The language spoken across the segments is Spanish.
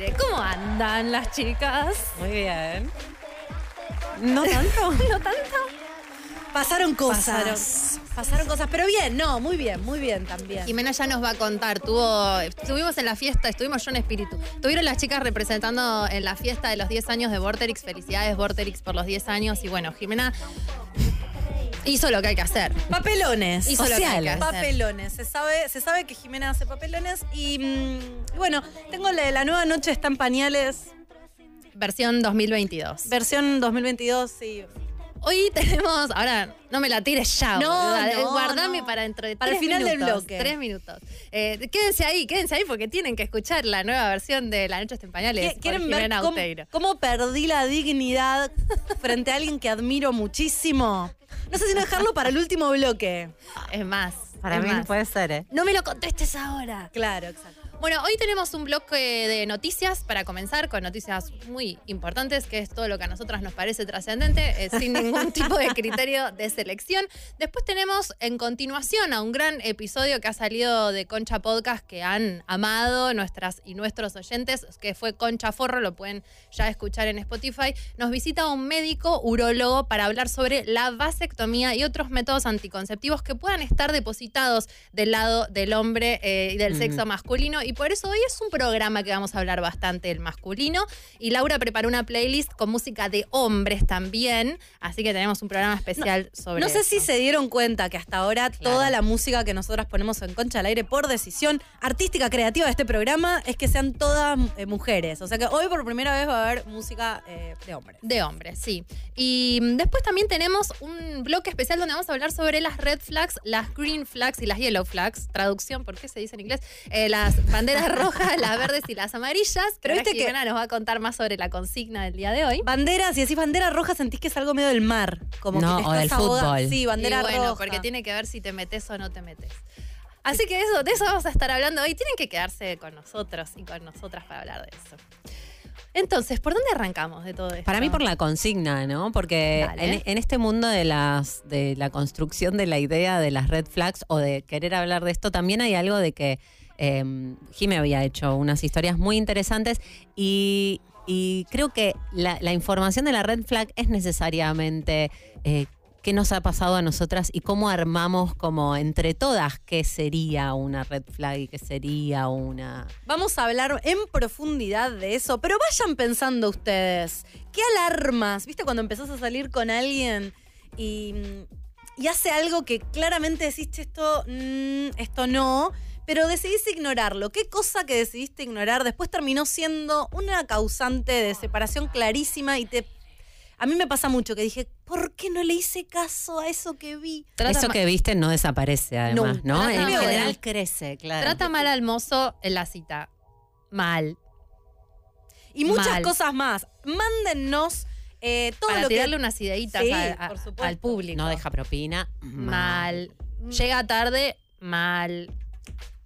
aire. ¿Cómo andan las chicas? Muy bien. No tanto. ¿No tanto? Pasaron cosas. Pasaron. Pasaron cosas, pero bien, no, muy bien, muy bien también. Jimena ya nos va a contar. Tuvo, estuvimos en la fiesta, estuvimos yo en espíritu. Tuvieron las chicas representando en la fiesta de los 10 años de Vorterix. Felicidades, Vorterix, por los 10 años. Y bueno, Jimena hizo lo que hay que hacer. Papelones. Hizo lo que hay que hacer. Papelones. Se sabe, se sabe que Jimena hace papelones y, mm, y bueno, tengo la, la nueva noche está en pañales, Versión 2022. versión 2022 y Hoy tenemos, ahora no me la tires ya, No, boluda, no, guardame no. para dentro de Para el final del bloque. Tres minutos. Eh, quédense ahí, quédense ahí porque tienen que escuchar la nueva versión de La Noche está en pañales. ¿Qué- ¿Quieren por ver cómo, perdí la dignidad frente a alguien que admiro muchísimo? No sé si no dejarlo para el último bloque. Es más, Para es mí más. puede ser, ¿eh? No me lo contestes ahora. Claro, exacto. Bueno, hoy tenemos un bloque de noticias para comenzar con noticias muy importantes, que es todo lo que a nosotras nos parece trascendente, eh, sin ningún tipo de criterio de selección. Después tenemos en continuación a un gran episodio que ha salido de Concha Podcast que han amado nuestras y nuestros oyentes, que fue Concha Forro, lo pueden ya escuchar en Spotify. Nos visita un médico urólogo para hablar sobre la vasectomía y otros métodos anticonceptivos que puedan estar depositados del lado del hombre eh, y del sexo masculino. Y por eso hoy es un programa que vamos a hablar bastante del masculino. Y Laura preparó una playlist con música de hombres también. Así que tenemos un programa especial sobre No sé si se dieron cuenta que hasta ahora Claro. toda la música que nosotras ponemos en Concha al Aire por decisión artística creativa de este programa es que sean todas eh, mujeres. O sea que hoy por primera vez va a haber música eh, de hombres. De hombres, sí. Y mm, después también tenemos un bloque especial donde vamos a hablar sobre las red flags, las green flags y las yellow flags. Traducción, ¿por qué se dice en inglés? Eh, las banderas rojas, las verdes y las amarillas. Pero viste que- Jimena nos va a contar más sobre la consigna del día de hoy. Bandera, si decís bandera roja, sentís que es algo medio del mar. Como No, que te o estás del fútbol. Sí, bandera y bueno, roja. porque tiene que ver si te metes o no te metes. Así que eso, de eso vamos a estar hablando hoy. Tienen que quedarse con nosotros y con nosotras para hablar de eso. Entonces, ¿por dónde arrancamos de todo esto? Para mí por la consigna, ¿no? Porque en, en este mundo de las de la construcción de la idea de las red flags o de querer hablar de esto, también hay algo de que eh, había hecho unas historias muy interesantes y, creo que la, información de la red flag es necesariamente eh, qué nos ha pasado a nosotras y cómo armamos como entre todas qué sería una red flag y qué sería una... Vamos a hablar en profundidad de eso, pero vayan pensando ustedes, ¿qué alarmas? ¿Viste cuando empezás a salir con alguien y, hace algo que claramente decís, "Che, esto, mm, esto no, pero decidís ignorarlo? ¿Qué cosa que decidiste ignorar después terminó siendo una causante de separación clarísima y te... A mí me pasa mucho que dije, ¿por qué no le hice caso a eso que vi? Trata Eso que viste no desaparece además, No, ¿no? En mal. general crece, claro. Trata mal al mozo en la cita. Mal. Y muchas Mal. cosas más. Mándennos eh, todo Para lo tirarle que... unas ideitas Sí, a- a- por supuesto. al público. No deja propina. Mal. Llega tarde, mal.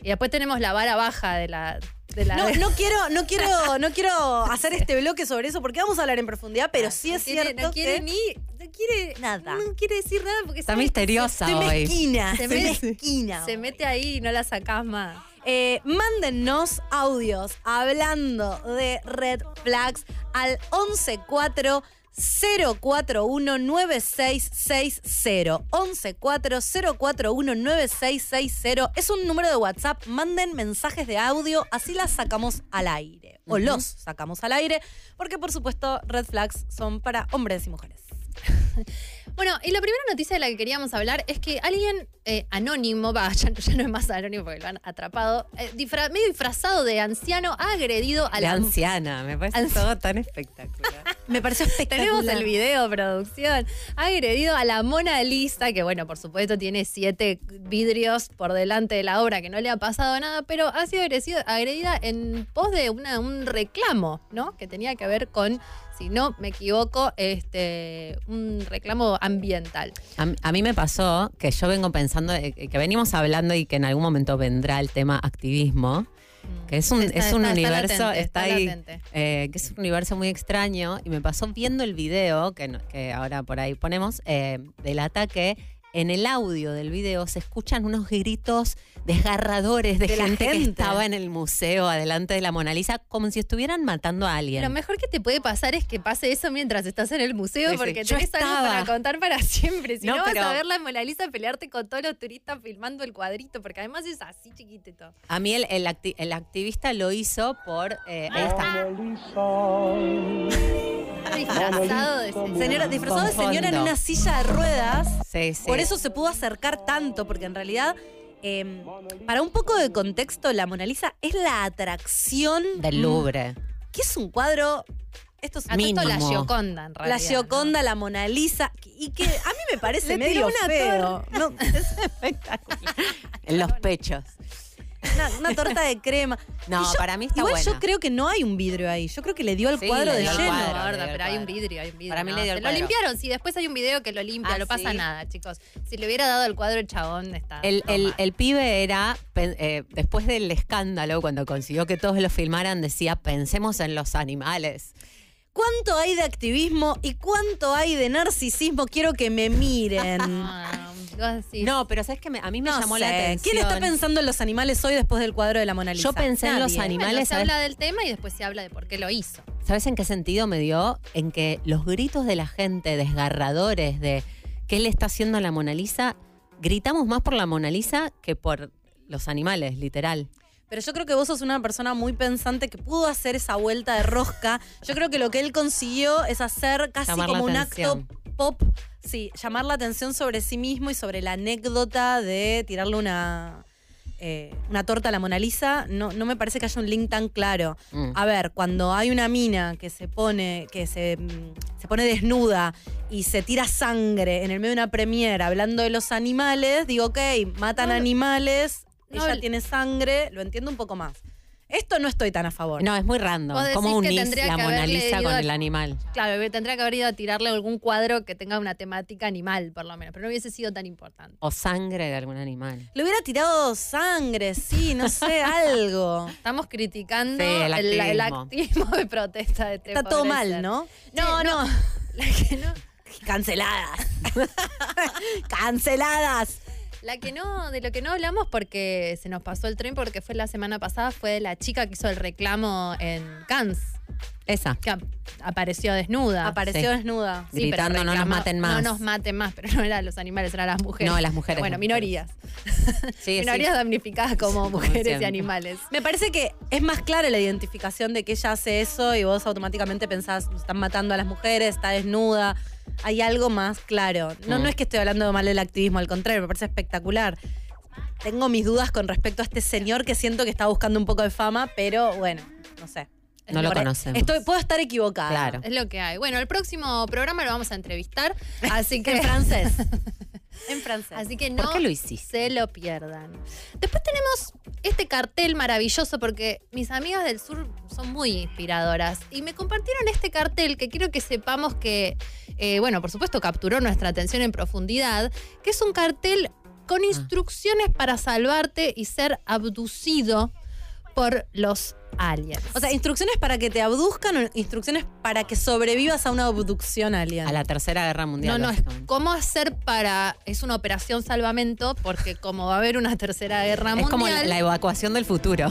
Y después tenemos la vara baja de la. De la No, no quiero, no quiero, no quiero hacer este bloque sobre eso porque vamos a hablar en profundidad, pero sí es quiere- cierto No quiere que ni. No quiere. Nada. No quiere decir nada porque Está misteriosa se hoy. mezquina, Se se, me- mezquina. Se mete ahí y no la sacás más. Eh, mándennos audios hablando de red flags al 114 041 9660 114 041 9660 es un número de WhatsApp. Manden mensajes de audio. Así las sacamos al aire. O los sacamos al aire. Porque por supuesto red flags son para hombres y mujeres Bueno, y la primera noticia de la que queríamos hablar es que alguien eh, anónimo, va, ya, ya no es más anónimo porque lo han atrapado, eh, disfra- medio disfrazado de anciano, ha agredido a La la... anciana, me parece Anci- todo tan espectacular. Me pareció espectacular. Tenemos el video, producción. Ha agredido a la Mona Lisa, que bueno, por supuesto tiene siete vidrios por delante de la obra, que no le ha pasado nada, pero ha sido agresido- agredida en pos de una- un reclamo, ¿no? Que tenía que ver con, si no me equivoco, este un reclamo ambiental. A, a mí me pasó que yo vengo pensando, eh, que venimos hablando y que en algún momento vendrá el tema activismo, que es un, Está- es un está- está universo, latente, está, está ahí, latente. eh, que es un universo muy extraño, y me pasó viendo el video, que, ahora por ahí ponemos, eh, del ataque. En el audio del video se escuchan unos gritos desgarradores de, De la gente, que estaba en el museo adelante de la Mona Lisa, como si estuvieran matando a alguien. Lo mejor que te puede pasar es que pase eso mientras estás en el museo, Sí, sí. porque Yo tenés algo para contar para siempre. Si no, No, vas a ver la Mona Lisa pelearte con todos los turistas filmando el cuadrito, porque además es así chiquitito. A mí el, el acti- el activista lo hizo por... eh, ahí está. Está disfrazado de Señora, disfrazado de señora en una silla de ruedas. Sí, sí. Por eso se pudo acercar tanto, porque en realidad, eh, para un poco de contexto, la Mona Lisa es la atracción Del Louvre. que es un cuadro. Esto es esto la. Gioconda, en realidad. la Gioconda, la Mona Lisa, y que a mí me parece medio feo. No, es En los pechos. Una, una torta de crema. No, yo- para mí está Igual yo creo que no hay un vidrio ahí. Yo creo que le dio al Sí, cuadro le de dio al lleno. cuadro. Dio el pero hay un cuadro. vidrio, hay un vidrio. Para mí no, le dio el se lo cuadro. limpiaron, sí, después hay un video que lo limpia, Ah, no pasa ¿sí? nada, chicos. Si le hubiera dado el cuadro el chabón, está. El, el- el pibe era, eh, después del escándalo, cuando consiguió que todos lo filmaran, decía, pensemos en los animales. ¿Cuánto hay de activismo y cuánto hay de narcisismo? Quiero que me miren. Vos decís, No, pero ¿sabes qué? Me- A mí me No llamó sé. la atención. ¿Quién está pensando en los animales hoy después del cuadro de la Mona Lisa? Yo pensé en los animales. Bueno, se habla del tema y después se habla de por qué lo hizo. ¿Sabes en qué sentido me dio? En que los gritos de la gente desgarradores de qué le está haciendo a la Mona Lisa, gritamos más por la Mona Lisa que por los animales, literal. Pero yo creo que vos sos una persona muy pensante que pudo hacer esa vuelta de rosca. Yo creo que lo que él consiguió es hacer casi Llamar como un atención. acto pop. Sí, llamar la atención sobre sí mismo y sobre la anécdota de tirarle una, eh, una torta a la Mona Lisa. No, no me parece que haya un link tan claro. Mm. A ver, cuando hay una mina que se pone, que se, mm, se pone desnuda y se tira sangre en el medio de una premiera hablando de los animales, digo, ok, matan No, animales, no, ella el- tiene sangre, lo entiendo un poco más. Esto no estoy tan a favor. No, es muy random. Vos decís ¿Cómo que unís tendría la que Mona haberle Lisa ido con a- el animal? Claro, tendría que haber ido a tirarle algún cuadro que tenga una temática animal, por lo menos, pero no hubiese sido tan importante. O sangre de algún animal. Le hubiera tirado sangre, sí, no sé, algo. Estamos criticando Sí, el el, el activismo. activismo de protesta de este Está todo pobre mal, ser. ¿no? No, no. La que no, Canceladas. Canceladas. La que no, de lo que no hablamos porque se nos pasó el tren porque fue la semana pasada, fue de la chica que hizo el reclamo en Cannes, Esa. que ap- apareció desnuda. Apareció Sí. desnuda. Sí, pero Gritando, "No nos maten más". No nos maten más, pero no eran los animales, eran las mujeres. No, las mujeres, Bueno, minorías. Sí, minorías sí. damnificadas como mujeres y animales. Me parece que es más clara la identificación de que ella hace eso y vos automáticamente pensás, están matando a las mujeres, está desnuda. Hay algo más claro. No, Mm. no es que estoy hablando mal del activismo, al contrario, me parece espectacular. Tengo mis dudas con respecto a este señor que siento que está buscando un poco de fama, pero bueno, no sé. No lo conocemos. Estoy, puedo estar equivocada. Claro. Es lo que hay. Bueno, el próximo programa lo vamos a entrevistar, así que En francés. En francés. Así que no ¿Por qué lo hiciste? se lo pierdan. Después tenemos este cartel maravilloso porque mis amigas del sur son muy inspiradoras y me compartieron este cartel que quiero que sepamos que, eh, bueno, por supuesto capturó nuestra atención en profundidad, que es un cartel con Ah. instrucciones para salvarte y ser abducido por los aliens. O sea, instrucciones para que te abduzcan o instrucciones para que sobrevivas a una abducción alien. A la Tercera Guerra Mundial. No, no, es cómo hacer para. Es una operación salvamento, porque como va a haber una tercera guerra Es mundial. como la, la evacuación del futuro.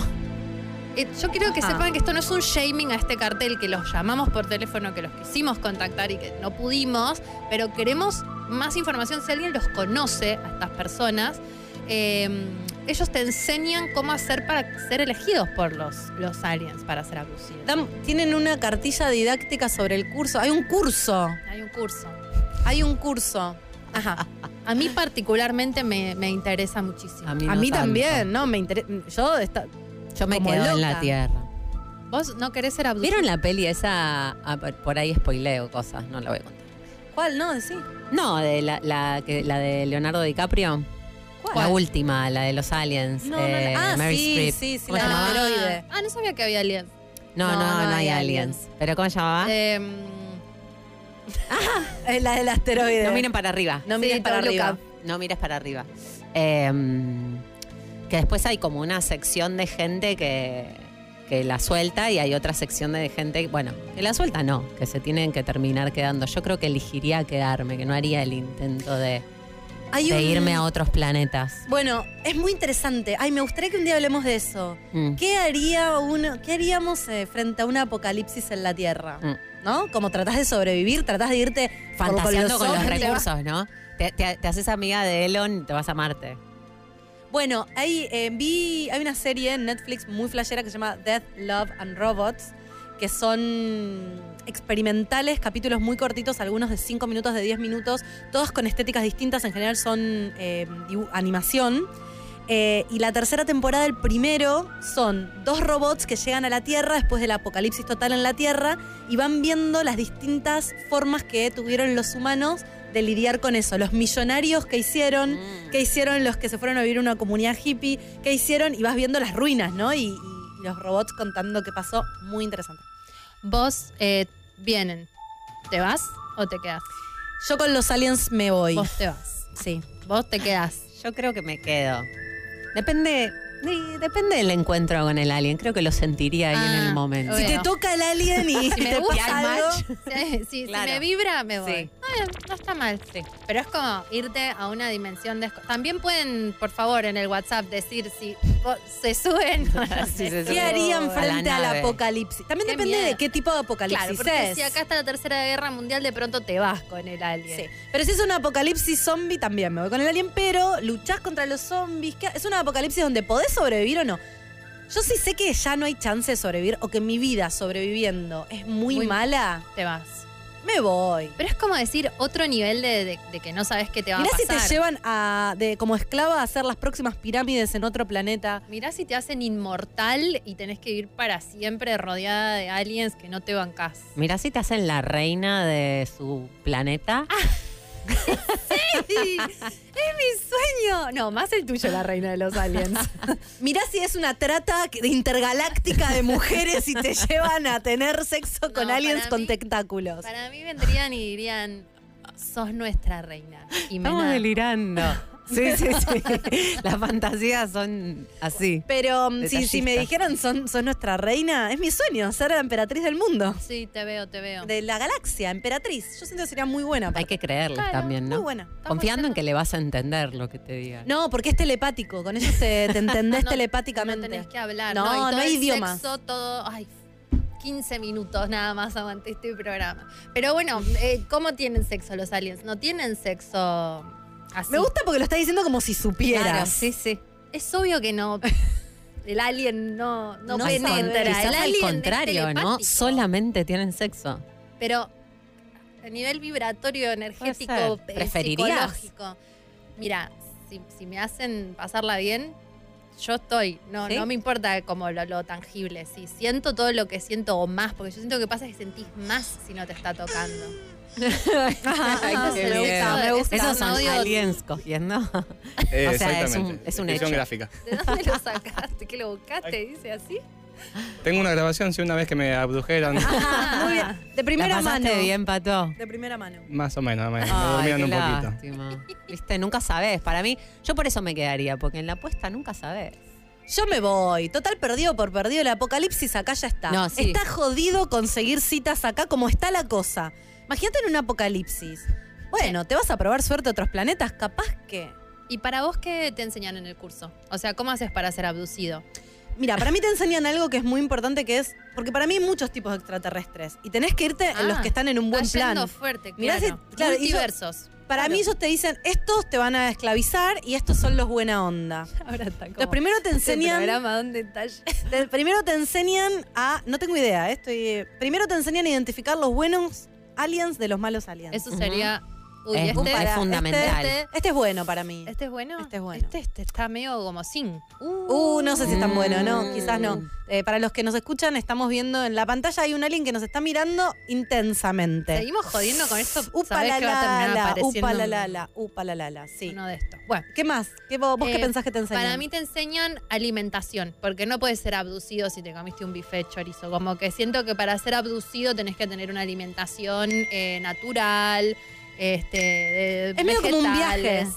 eh, yo quiero que Ah. sepan que esto no es un shaming a este cartel, que los llamamos por teléfono, que los quisimos contactar y que no pudimos, pero queremos más información si alguien los conoce a estas personas. Eh, ellos te enseñan cómo hacer para ser elegidos por los, los aliens para ser abducidos. Dan- tienen una cartilla didáctica sobre el curso. Hay un curso. Hay un curso. Hay un curso. Ajá. A mí particularmente me, me interesa muchísimo. A mí, A no mí tanto. también, ¿no? Me interesa. Yo esta- Yo me como quedo en loca. la tierra. ¿Vos no querés ser abducido? ¿Vieron la peli esa? Ah, por- por ahí spoileo cosas, no la voy a contar. ¿Cuál? No, sí. No, de la, la, que, la de Leonardo DiCaprio. ¿Cuál? La última, la de los aliens. No, no, no. eh, Ah, Mary sí, sí, sí, ¿Cómo la asteroide. Ah, no sabía que había aliens. No, no, no, hay aliens. ¿Pero cómo se llamaba? Em, Es la del asteroide. no miren para arriba. No Sí, mires para arriba. No mires para arriba. Em, que después hay como una sección de gente que, que la suelta y hay otra sección de gente, bueno, que la suelta no, que se tienen que terminar quedando. Yo creo que elegiría quedarme, que no haría el intento de, Hay de un- irme a otros planetas. Bueno, es muy interesante. Ay, me gustaría que un día hablemos de eso. Mm. ¿Qué haría uno, qué haríamos eh, frente a un apocalipsis en la Tierra? Mm. ¿No? Como tratás de sobrevivir, tratás de irte Fantaseando con los recursos, ¿no? Te, te- te haces amiga de Elon y te vas a Marte. Bueno, ahí eh, vi, hay una serie en Netflix muy flashera que se llama Death, Love and Robots, que son experimentales, capítulos muy cortitos, algunos de 5 minutos, de 10 minutos, todos con estéticas distintas, en general son eh, animación. Eh, y la tercera temporada, el primero, son dos robots que llegan a la Tierra después del apocalipsis total en la Tierra y van viendo las distintas formas que tuvieron los humanos de lidiar con eso. Los millonarios que hicieron, qué hicieron los que se fueron a vivir a una comunidad hippie, qué hicieron, y vas viendo las ruinas, ¿no? Y, y los robots contando qué pasó, muy interesante. vos eh, vienen. ¿Te vas o te quedas? Yo con los aliens me voy. Vos te vas. Sí. Vos te quedás. Yo creo que me quedo. Depende, de- depende del encuentro con el alien. Creo que lo sentiría ahí en Ah, el momento. Si Bueno. te toca el alien y Si me te gusta pasa algo, Si, me vibra, me voy. Sí. Ah, no está mal. Sí. Pero es como irte a una dimensión de... También pueden, por favor, en el WhatsApp decir si se suben o no se ¿qué suben. harían A la frente al nave. apocalipsis? También Qué depende de miedo. qué tipo de apocalipsis Claro, porque es. si acá está la Tercera Guerra Mundial, de pronto te vas con el alien. Sí. Pero si es un apocalipsis zombie, también me voy con el alien, pero luchás contra los zombies. ¿Qué- ¿Es un apocalipsis donde podés sobrevivir o no? Yo sí sé que ya no hay chance de sobrevivir o que mi vida sobreviviendo es muy, Muy- mala. Te vas. Me voy. Pero es como decir otro nivel de, de- de que no sabes qué te va Mirá a si pasar. te llevan a, de, como esclava a hacer las próximas pirámides en otro planeta. Mirá si te hacen inmortal y tenés que vivir para siempre rodeada de aliens que no te bancás. Mirá si te hacen la reina de su planeta. ¡Sí! ¡Es mi sueño! No, más el tuyo, la reina de los aliens. Mirá si es una trata intergaláctica de mujeres y te llevan a tener sexo con No, aliens con mí- tentáculos. Para mí vendrían y dirían, sos nuestra reina. Y Estamos delirando. Sí, sí, sí. Las fantasías son así. Pero um, si, me dijeran son, son nuestra reina, es mi sueño, ser la emperatriz del mundo. Sí, te veo, te veo. De la galaxia, emperatriz. Yo siento que sería muy buena. Hay que creerles Claro, también, ¿no? Muy buena. Confiando en que le vas a entender lo que te digan. No, porque es telepático. Con ellos te, te entendés No- telepáticamente. No tenés que hablar. No, No, y no todo hay el idiomas. Sexo, todo. Ay, 15 minutos nada más aguanté este programa. Pero bueno, eh, ¿cómo tienen sexo los aliens? No tienen sexo así. Me gusta porque lo está diciendo como si supieras. Claro, sí, sí. Es obvio que no. El alien no, no, No penetra. el al alien contrario, ¿no? Solamente tienen sexo. Pero a nivel vibratorio, energético, eh, ¿Preferirías? psicológico. Mira, si, si me hacen pasarla bien, yo estoy. No, ¿Sí? no me importa como lo, lo tangible. Si siento todo lo que siento o más, porque yo siento que pasa que sentís más si no te está tocando. Ay, es bien. sexo de- ese Esos es un son audio- aliens cogiendo. Eh, O sea, es exactamente. un- es un hecho. gráfica. ¿De dónde lo sacaste? ¿Qué lo buscaste? Dice así. Tengo una grabación, sí, una vez que me abdujeron. Muy bien. De primera ¿La pasaste mano. bien, Pato? De primera mano. más o menos, me, me Ay, durmieron qué un poquito. lástima. Viste, nunca sabes. Para mí, yo por eso me quedaría, porque en la apuesta nunca sabes. Yo me voy. Total, perdido por perdido. El apocalipsis acá ya está. No, sí. Está jodido conseguir citas acá como está la cosa. Imagínate en un apocalipsis. Bueno, te vas a probar suerte a otros planetas, capaz que. ¿Y para vos qué te enseñan en el curso? O sea, ¿cómo haces para ser abducido? Mira, para mí te enseñan algo que es muy importante que es. Porque para mí hay muchos tipos de extraterrestres. Y tenés que irte en los Ah, que están en un buen plan. fuerte, Mirá claro. si- claro. Para mí ellos te dicen, estos te van a esclavizar y estos son los buena onda. Ahora está como Entonces primero te enseñan... programa está te- primero te enseñan a... No tengo idea, eh, estoy... Primero te enseñan a identificar los buenos aliens de los malos aliens. Eso sería. Uy, Es- este, es este, fundamental. Este, Este es bueno para mí. este es bueno. Este es bueno. Este, este está medio como sin. Uh, no sé si es tan bueno, no, quizás no. Mm. Eh, para los que nos escuchan, estamos viendo en la pantalla hay un alien que nos está mirando intensamente. Seguimos jodiendo con esto. Upa la la upa la la la, upa la la la, sí. uno de estos. Bueno. ¿Qué más? ¿Qué, vos vos qué Eh, pensás que te enseñan? Para mí te enseñan alimentación, porque no puedes ser abducido si te comiste un bife chorizo. Como que siento que para ser abducido tenés que tener una alimentación eh, natural, este, de es medio como un viaje.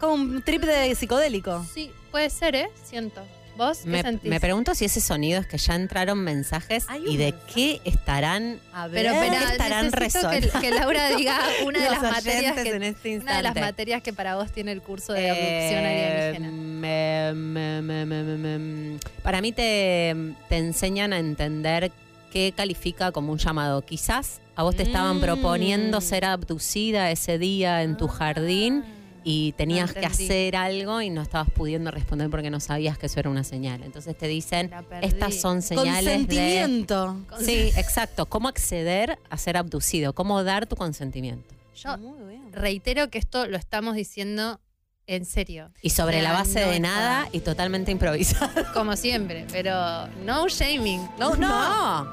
Como un trip de psicodélico. Sí, puede ser, ¿eh? Siento. ¿Vos qué Me, sentís? me pregunto si ese sonido es que ya entraron mensajes y de mensaje. qué estarán A Pero ver. espera, estarán necesito que, resonando? que Laura diga una de las materias que, en este una de las instante. materias que para vos tiene el curso de abducción Eh, alienígena. me- me- me- me- me- me- para mí te, te enseñan a entender qué califica como un llamado. Quizás a vos te estaban Mm. proponiendo ser abducida ese día en tu jardín y tenías que hacer algo y no estabas pudiendo responder porque no sabías que eso era una señal. Entonces te dicen, estas son señales de... Consentimiento. Sí, exacto. ¿Cómo acceder a ser abducido? ¿Cómo dar tu consentimiento? Yo Muy bien. reitero que esto lo estamos diciendo en serio. Y sobre la base no de nada y totalmente improvisado. Como siempre, pero no shaming. No, no.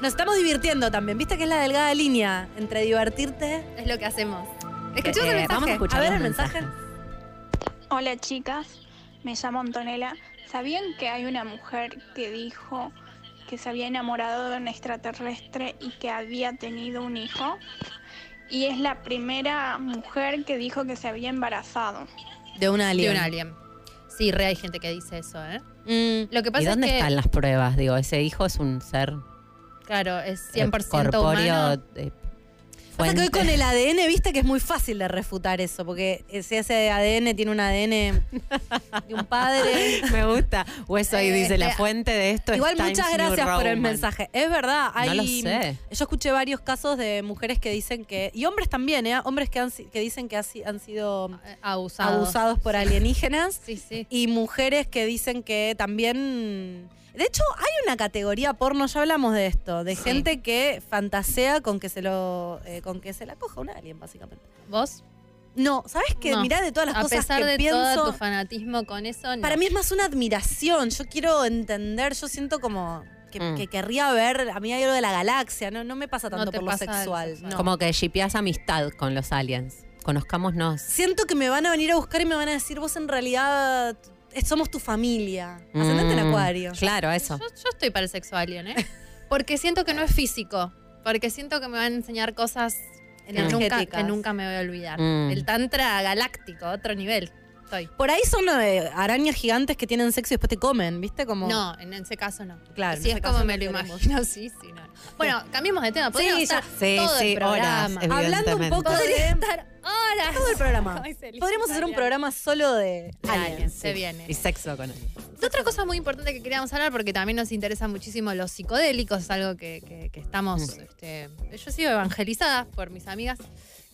Nos estamos divirtiendo también. ¿Viste que es la delgada línea entre divertirte? Es lo que hacemos. Escuchemos Eh, el mensaje. vamos a escuchar A ver el mensaje. Hola chicas, me llamo Antonella. ¿Sabían que hay una mujer que dijo que se había enamorado de un extraterrestre y que había tenido un hijo? Y es la primera mujer que dijo que se había embarazado. De un alien. De un alien. Sí, re hay gente que dice eso, ¿eh? Mm, Lo que ¿Y pasa dónde es que, están las pruebas? Digo, ese hijo es un ser claro, es eh, 100% corpóreo. humano. eh, Pasa que hoy fuente. con el ADN, viste que es muy fácil de refutar eso, porque si ese ADN tiene un ADN de un padre. Me gusta. O eso ahí Eh, dice, la este, fuente de esto Igual es Times muchas New gracias por el mensaje. Es verdad, hay. No lo sé. Yo escuché varios casos de mujeres que dicen que. Y hombres también, ¿eh? Hombres que, han, que dicen que han sido Eh, Abusados. abusados por alienígenas. Sí, sí. Y mujeres que dicen que también. De hecho, hay una categoría porno, ya hablamos de esto, de Sí. gente que fantasea con que se lo. eh, con que se la coja un alien, básicamente. ¿Vos? No, ¿sabes qué? No. Mirá de todas las A cosas pesar que de pienso. todo tu fanatismo con eso, no. Para mí es más una admiración. Yo quiero entender, yo siento como que, Mm. que querría ver. A mí hay algo de la galaxia, no, no me pasa tanto por lo pasa lo sexual. sexual. no. Como que shipeás amistad con los aliens. Conozcámonos. Siento que me van a venir a buscar y me van a decir, vos en realidad somos tu familia. Ascendente en Mm, acuario. Claro, eso. Yo, yo estoy para el sexo alien, ¿eh? Porque siento que no es físico. Porque siento que me van a enseñar cosas que nunca, Energéticas. que nunca me voy a olvidar. Mm. El tantra galáctico, otro nivel. Estoy. Por ahí son eh, arañas gigantes que tienen sexo y después te comen, ¿viste? Como... No, en ese caso no. Claro, ese es caso como no me lo imagino, sí, sí, no. Bueno, cambiemos de tema. Podríamos Sí, estar ya- Sí, todo sí, el programa. horas, Hablando un poco de... estar horas. Todo el programa. Ay, Podríamos hacer un programa solo de aliens, se viene. Y sexo con. De otra cosa muy importante que queríamos hablar, porque también nos interesan muchísimo los psicodélicos, es algo que, que- que estamos. Mm. este, yo he sido evangelizada por mis amigas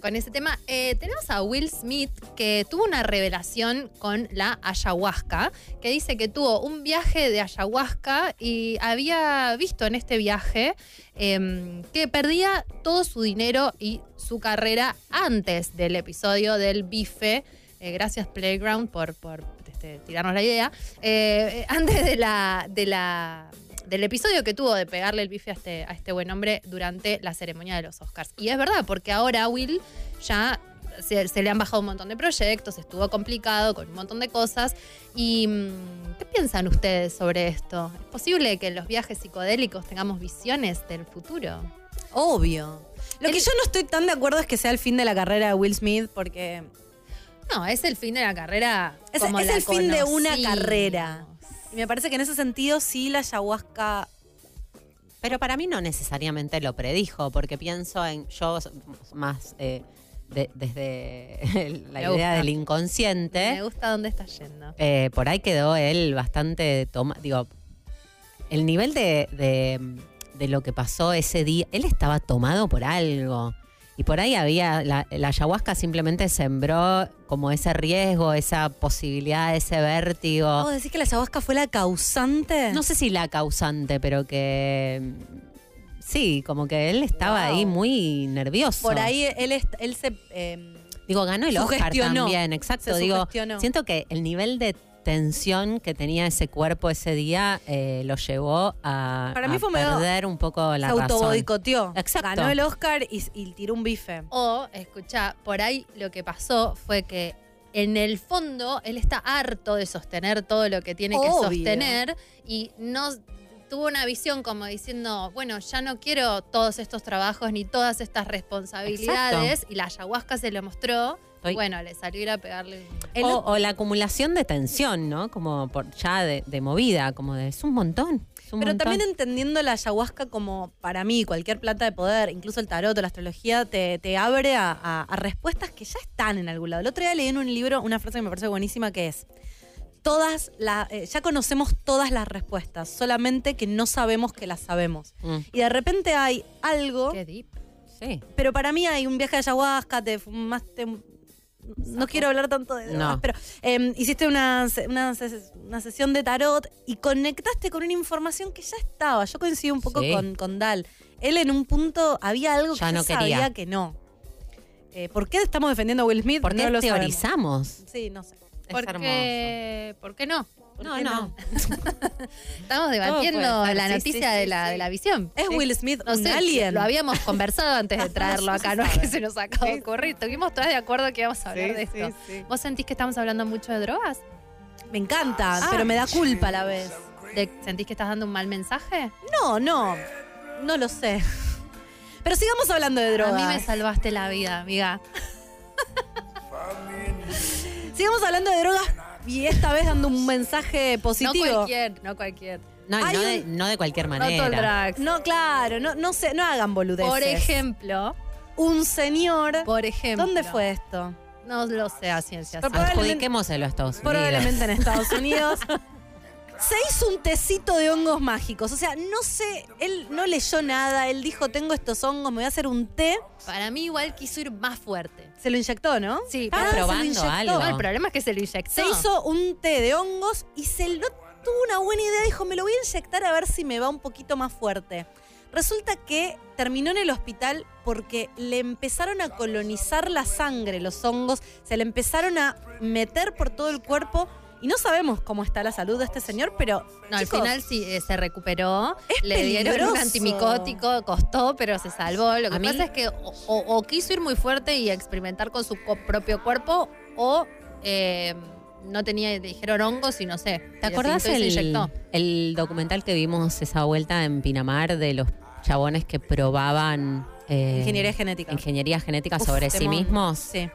con ese tema. Eh, tenemos a Will Smith, que tuvo una revelación con la ayahuasca, que dice que tuvo un viaje de ayahuasca y había visto en este viaje em, que perdía todo su dinero y su carrera antes del episodio del bife. Eh, gracias Playground por, por este, tirarnos la idea. Eh, antes de la, de la, del episodio que tuvo de pegarle el bife a este, a este buen hombre durante la ceremonia de los Oscars. Y es verdad, porque ahora Will ya se, se le han bajado un montón de proyectos, estuvo complicado con un montón de cosas. ¿Y mm, qué piensan ustedes sobre esto? ¿Es posible que en los viajes psicodélicos tengamos visiones del futuro? Obvio. Lo que yo no estoy tan de acuerdo es que sea el fin de la carrera de Will Smith, porque No, es el fin de la carrera. Es- como es la el fin de una carrera. Y me parece que en ese sentido sí la ayahuasca. Pero para mí no necesariamente lo predijo, porque pienso en yo más eh, de- desde el- la Me idea gusta. del Me inconsciente. gusta dónde está yendo. eh, por ahí quedó él bastante toma, digo, el nivel de, de- de lo que pasó ese día, él estaba tomado por algo. Y por ahí había, la, la ayahuasca simplemente sembró como ese riesgo, esa posibilidad, ese vértigo. ¿Vos decís que la ayahuasca fue la causante? No sé si la causante, pero que mm, sí, como que él estaba Wow. ahí muy nervioso. Por ahí él, él se... eh, Digo, ganó el Oscar también, exacto. Digo, siento que el nivel de tensión que tenía ese cuerpo ese día eh, lo llevó a, Para mí a fue medio- perder un poco la se razón. autoboicoteó. Exacto. Ganó el Oscar y, y tiró un bife. O, escucha, por ahí lo que pasó fue que en el fondo él está harto de sostener todo lo que tiene que sostener y no tuvo una visión como diciendo, bueno, ya no quiero todos estos trabajos ni todas estas responsabilidades y la ayahuasca se lo mostró. Estoy- Bueno, le salió a ir a pegarle un- El- O, o la acumulación de tensión, ¿no? Como por, ya de, de movida, como de, es un montón. es un Pero montón. también entendiendo la ayahuasca como, para mí, cualquier planta de poder, incluso el tarot o la astrología, te, te abre a, a- a respuestas que ya están en algún lado. El otro día leí en un libro una frase que me parece buenísima que es, todas la, eh, ya conocemos todas las respuestas, solamente que no sabemos que las sabemos. Mm, Y de repente hay algo, Qué deep. sí. pero para mí hay un viaje de ayahuasca, te fumaste... un- No quiero hablar tanto de drogas, No. pero eh, hiciste una, una, ses- una sesión de tarot y conectaste con una información que ya estaba. Yo coincido un poco Sí. con, con Dal. Él en un punto había algo Ya que no yo sabía quería. que no. Eh, ¿Por qué estamos defendiendo a Will Smith? ¿Por qué no lo sabemos. teorizamos? Sí, no sé. Es ¿Por hermoso. qué, ¿Por qué no? ¿Por No, no. Estamos debatiendo la sí, noticia sí, de, la, sí. de la visión. ¿Es. Will Smith No un sé, alien? Lo habíamos conversado antes de traerlo acá, no es que se nos acaba de ocurrir. Estuvimos todas de acuerdo que íbamos a hablar de esto. ¿Vos sentís que estamos hablando mucho de drogas? Me encanta, Ah. pero me da culpa a la vez. ¿De- ¿Sentís que estás dando un mal mensaje? No, no. No lo sé. Pero sigamos hablando de drogas. A mí me salvaste la vida, amiga. Sigamos hablando de drogas y esta vez dando un mensaje No positivo. cualquier, no cualquier. No, y Hay no, un- de, no de cualquier No todo el manera. drugs. No, claro, no, no, sé, no hagan boludeces. Por ejemplo, un señor. por ejemplo. ¿Dónde fue esto? No lo sé a ciencia cierta. Adjudiquémoselo a Estados Unidos. Probablemente en Estados Unidos. Se hizo un tecito de hongos mágicos. O sea, no sé, él no leyó nada. Él dijo, tengo estos hongos, me voy a hacer un té. Para mí igual quiso ir más fuerte. Se lo inyectó, ¿no? Sí, Ah, pero se lo probando inyectó. algo. No, el problema es que se lo inyectó. Se hizo un té de hongos y se no tuvo una buena idea. Dijo, me lo voy a inyectar a ver si me va un poquito más fuerte. Resulta que terminó en el hospital porque le empezaron a colonizar la sangre, los hongos, se le empezaron a meter por todo el cuerpo y no sabemos cómo está la salud de este señor, pero No, al final sí eh, se recuperó. Es le dieron un antimicótico, costó, pero se salvó. Lo que A mí- pasa es que o, o- o quiso ir muy fuerte y experimentar con su co- propio cuerpo, o eh, no tenía, dijeron hongos y no sé. ¿Te acordás el, el documental que vimos esa vuelta en Pinamar de los chabones que probaban eh, ingeniería genética. ingeniería genética Uf, sobre sí mismos? Sí.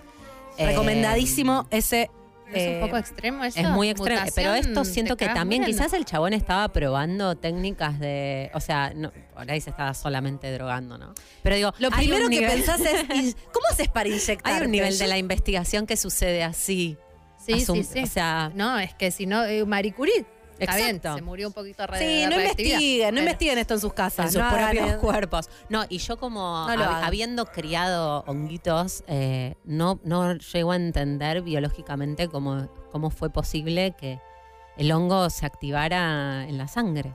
Eh, Recomendadísimo ese. ¿No es eh, un poco extremo eso? Es muy extremo, Mutación, pero esto siento que también muriendo. quizás el chabón estaba probando técnicas de, o sea, no, por ahí se estaba solamente drogando, ¿no? Pero digo, Lo primero que nivel- pensás es, "¿Y ¿cómo haces para inyectar? hay un nivel de la investigación que sucede así. Sí, Asum- sí, sí. O sea, No, es que si no, eh, Marie Curie, está bien, Exacto. se murió un poquito de Sí, no investiguen, no pero- investiguen esto en sus casas. en sus no propios cuerpos. No, y yo como No lo hab- hagan. habiendo criado honguitos, eh, no, no llego a entender biológicamente cómo, cómo fue posible que el hongo se activara en la sangre.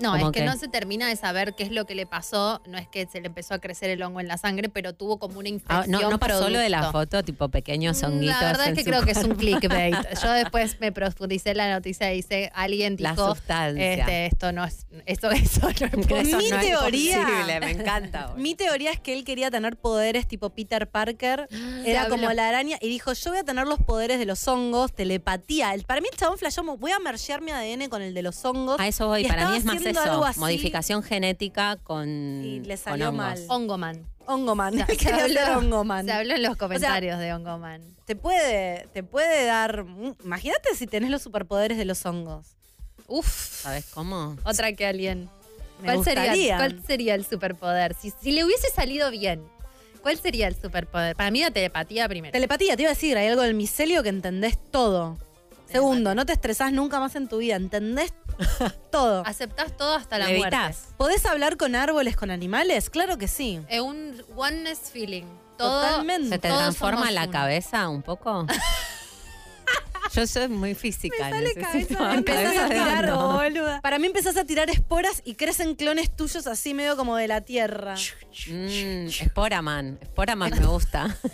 No, es que, que- no se termina de saber qué es lo que le pasó. No es que se le empezó a crecer el hongo en la sangre, pero tuvo como una Ah, infección. no, no pasó lo de la producto. foto, tipo pequeños honguitos. La verdad es que creo que es un clickbait. Yo después me profundicé en la noticia y dice, alguien La dijo, sustancia. este, esto no es, esto, eso no es posible. Mi no es teoría- posible, me encanta. Mi teoría es que él quería tener poderes tipo Peter Parker. Era habló. como la araña y dijo, yo voy a tener los poderes de los hongos, telepatía. El- Para mí el chabón flashó, voy a mergear mi ADN con el de los hongos. A eso voy, Y para mí es más haciendo eso, algo así modificación genética con, Y le con salió hongos. mal. Hongoman. Hongoman. Se- se habló- hongoman. Se habló en los comentarios de Hongoman. Te puede, te puede dar... Imagínate si tenés los superpoderes de los hongos. Uf, ¿Sabes cómo? otra que alguien. Me ¿Cuál sería. ¿Cuál sería el superpoder? Si, si le hubiese salido bien, ¿cuál sería el superpoder? Para mí la telepatía primero. Telepatía, te iba a decir, hay algo del micelio que entendés todo. Segundo, no te estresás nunca más en tu vida, entendés Todo. Aceptás todo hasta la Levitas. muerte. ¿Podés hablar con árboles, con animales? Claro que sí. Es un oneness feeling. Todo, Totalmente. ¿Se te transforma la uno. cabeza un poco? Yo soy muy física. necesito Empezás cabeza a tirar, gato. Para mí empezás a tirar esporas y crecen clones tuyos así medio como de la tierra. Mm, Sporaman. Sporaman me gusta.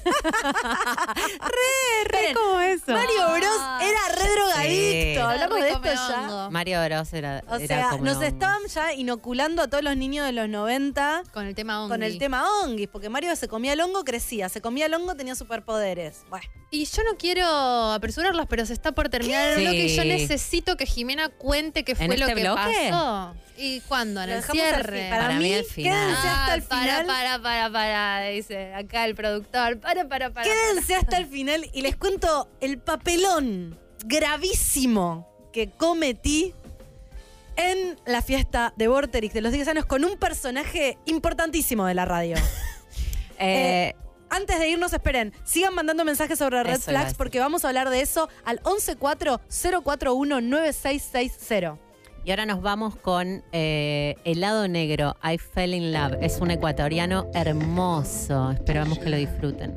Re, como eso. Mario Bros era re drogadicto. Sí. Hablamos de esto ya. Mario Bros era, O era sea, nos un- estaban ya inoculando a todos los niños de los 90 Con el tema Ongi. con el tema porque Mario se comía el hongo, crecía, se comía el hongo, tenía superpoderes. Bueno, Y yo no quiero apresurarlos, pero se está por terminar el Sí. bloque y yo necesito que Jimena cuente qué fue ¿En lo este que bloque? pasó. ¿Y cuándo? En el cierre. Para, Para mí, mí al final. quédense hasta el Ah, para, final. para, para, para, dice acá el productor. Para, para, para. Quédense hasta el final y les cuento el papelón gravísimo que cometí en la fiesta de Vorterix de los 10 años con un personaje importantísimo de la radio. Eh, Antes de irnos, esperen, sigan mandando mensajes sobre Red Eso Flags porque vamos a hablar de eso al 114-041-9660. y ahora nos vamos con eh, Helado Negro, I Fell in Love. Es un ecuatoriano hermoso. Esperamos que lo disfruten.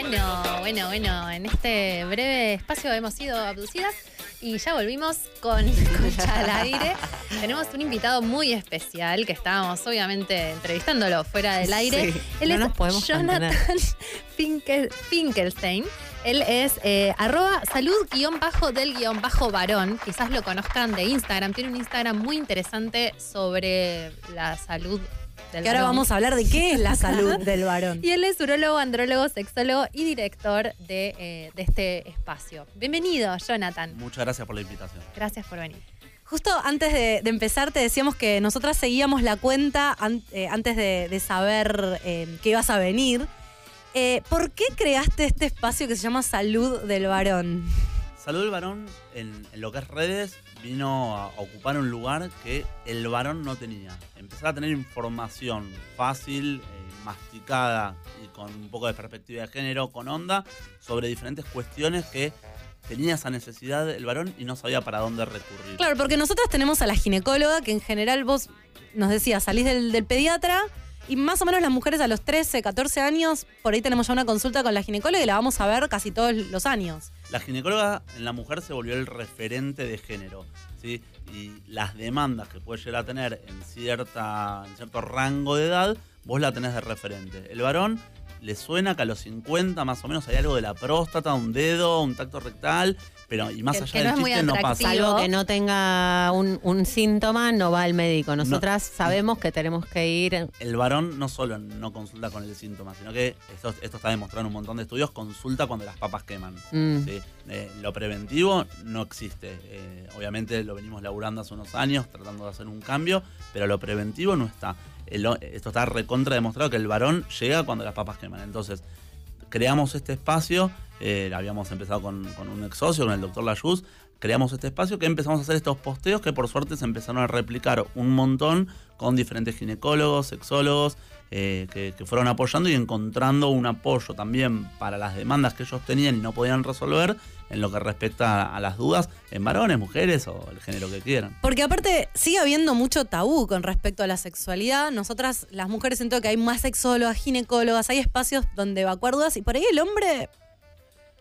Bueno, bueno, bueno. En este breve espacio hemos sido abducidas y ya volvimos con Escucha al aire. Tenemos un invitado muy especial que estábamos obviamente entrevistándolo fuera del aire. Sí, Él no es nos Jonathan Finkel- Finkelstein. Él es eh, arroba salud guion bajo del guion bajo varón. Quizás lo conozcan de Instagram. Tiene un Instagram muy interesante sobre la salud Que ahora varón. vamos a hablar de qué es la salud del varón. Y él es urólogo, andrólogo, sexólogo y director de, eh, de este espacio. Bienvenido, Jonathan. Muchas gracias por la invitación. Gracias por venir. Justo antes de, de empezar te decíamos que nosotras seguíamos la cuenta an- eh, antes de, de saber eh, que ibas a venir. Eh, ¿Por qué creaste este espacio que se llama Salud del Varón? Salud del varón en, en lo que es redes vino a ocupar un lugar que el varón no tenía. Empezar a tener información fácil, eh, masticada y con un poco de perspectiva de género, con onda, sobre diferentes cuestiones que tenía esa necesidad el varón y no sabía para dónde recurrir. Claro, porque nosotras tenemos a la ginecóloga, que en general vos nos decías, salís del, del pediatra y más o menos las mujeres a los 13, 14 años, por ahí tenemos ya una consulta con la ginecóloga y la vamos a ver casi todos los años. La ginecóloga en la mujer se volvió el referente de género, ¿sí? Y las demandas que puede llegar a tener en, cierta, en cierto rango de edad, vos la tenés de referente. El varón le suena que a los 50 más o menos hay algo de la próstata, un dedo, un tacto rectal, pero y más Que- allá que del no chiste no pasa. Salvo que no tenga un, un síntoma, no va al médico. Nosotras sabemos que tenemos que ir. El varón no solo no consulta con el síntoma, sino que esto, esto está demostrado en un montón de estudios, consulta cuando las papas queman. Mm. ¿sí? Eh, lo preventivo no existe. Eh, obviamente lo venimos laburando hace unos años, tratando de hacer un cambio, pero lo preventivo no está. El esto está recontra demostrado que el varón llega cuando las papas queman. Entonces, creamos este espacio, eh, habíamos empezado con, con un ex socio, con el doctor Layuz, creamos este espacio que empezamos a hacer estos posteos que por suerte se empezaron a replicar un montón con diferentes ginecólogos, sexólogos, eh, que, que fueron apoyando y encontrando un apoyo también para las demandas que ellos tenían y no podían resolver en lo que respecta a, a las dudas en varones, mujeres o el género que quieran. Porque aparte sigue habiendo mucho tabú con respecto a la sexualidad. Nosotras, las mujeres, siento que hay más sexólogas, ginecólogas, hay espacios donde evacuar dudas y por ahí el hombre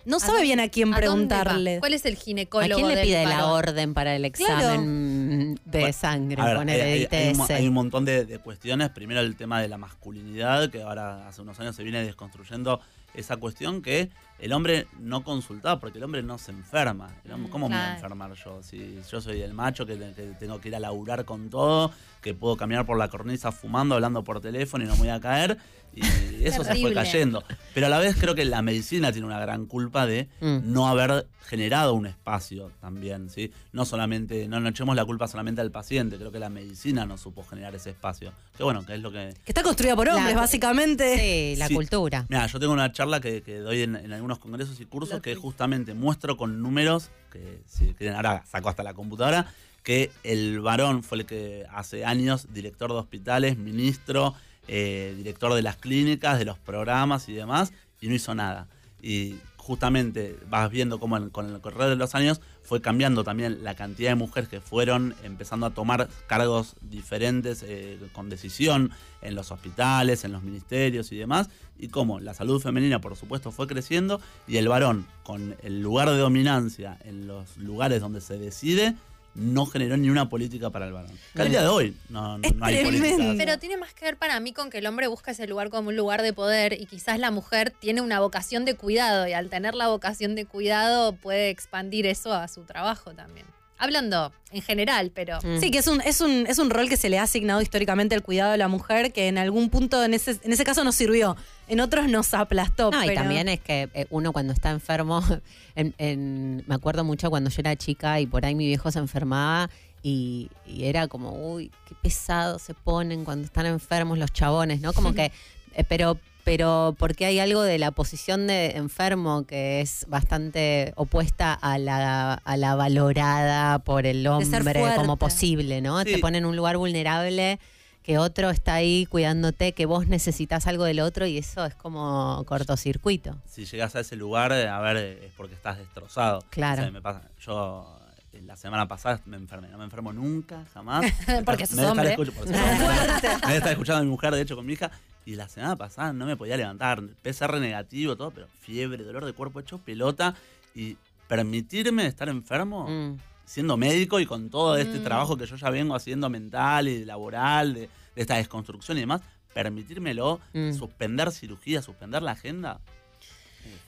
no sabe bien a quién ¿A preguntarle. ¿Cuál es el ¿A ginecólogo quién le pide la orden para el examen de sangre, A ver, poner hay, un, hay un montón de, de cuestiones. Primero el tema de la masculinidad, que ahora hace unos años se viene desconstruyendo esa cuestión que el hombre no consultaba, porque el hombre no se enferma. El hombre- ¿Cómo me voy a enfermar yo? Si yo soy el macho que, que tengo que ir a laburar con todo, que puedo caminar por la cornisa fumando, hablando por teléfono y no me voy a caer. Y eso se fue cayendo. Pero a la vez creo que la medicina tiene una gran culpa de Mm. no haber generado un espacio también, ¿sí? No solamente, no, no echemos la culpa solamente al paciente, creo que la medicina no supo generar ese espacio. Que bueno, que es lo que... Que está construida por hombres, La- básicamente. Sí, la Sí. cultura. Mira, yo tengo una charla que, que doy en, en algunos congresos y cursos que justamente muestro con números, que si quieren ahora saco hasta la computadora, que el varón fue el que hace años director de hospitales, ministro, eh, director de las clínicas, de los programas y demás, y no hizo nada. Y justamente vas viendo cómo con el correr de los años fue cambiando también la cantidad de mujeres que fueron empezando a tomar cargos diferentes eh, con decisión en los hospitales, en los ministerios y demás, y cómo la salud femenina por supuesto fue creciendo y el varón con el lugar de dominancia en los lugares donde se decide no generó ni una política para el varón. Que al día de hoy no, no Es hay política. tremendo. Pero tiene más que ver para mí con que el hombre busca ese lugar como un lugar de poder y quizás la mujer tiene una vocación de cuidado y al tener la vocación de cuidado puede expandir eso a su trabajo también. Hablando en general, pero Mm. Sí, que es un, es, un, es un rol que se le ha asignado históricamente al cuidado de la mujer, que en algún punto en ese, en ese caso nos sirvió, en otros nos aplastó. No, y también es que eh, uno cuando está enfermo, en- en- me acuerdo mucho cuando yo era chica y por ahí mi viejo se enfermaba y, y era como, uy, qué pesados se ponen cuando están enfermos los chabones, ¿no? Como que, eh, pero, pero porque hay algo de la posición de enfermo que es bastante opuesta a la, a la valorada por el hombre como posible, ¿no? Sí. Te ponen en un lugar vulnerable que otro está ahí cuidándote, que vos necesitas algo del otro y eso es como cortocircuito. si llegas a ese lugar, a ver, es porque estás destrozado. Claro. O sea, me pasa, yo la semana pasada me enfermé, no me enfermo nunca, jamás. Porque sos Me estar hombre. Me debe estar escuchando a mi mujer, de hecho, con mi hija. Y la semana pasada no me podía levantar. PCR negativo, todo, pero fiebre, dolor de cuerpo hecho pelota. Y permitirme estar enfermo, Mm. siendo médico y con todo este Mm. trabajo que yo ya vengo haciendo mental y laboral, de, de esta desconstrucción y demás, permitírmelo, Mm. suspender cirugía, suspender la agenda.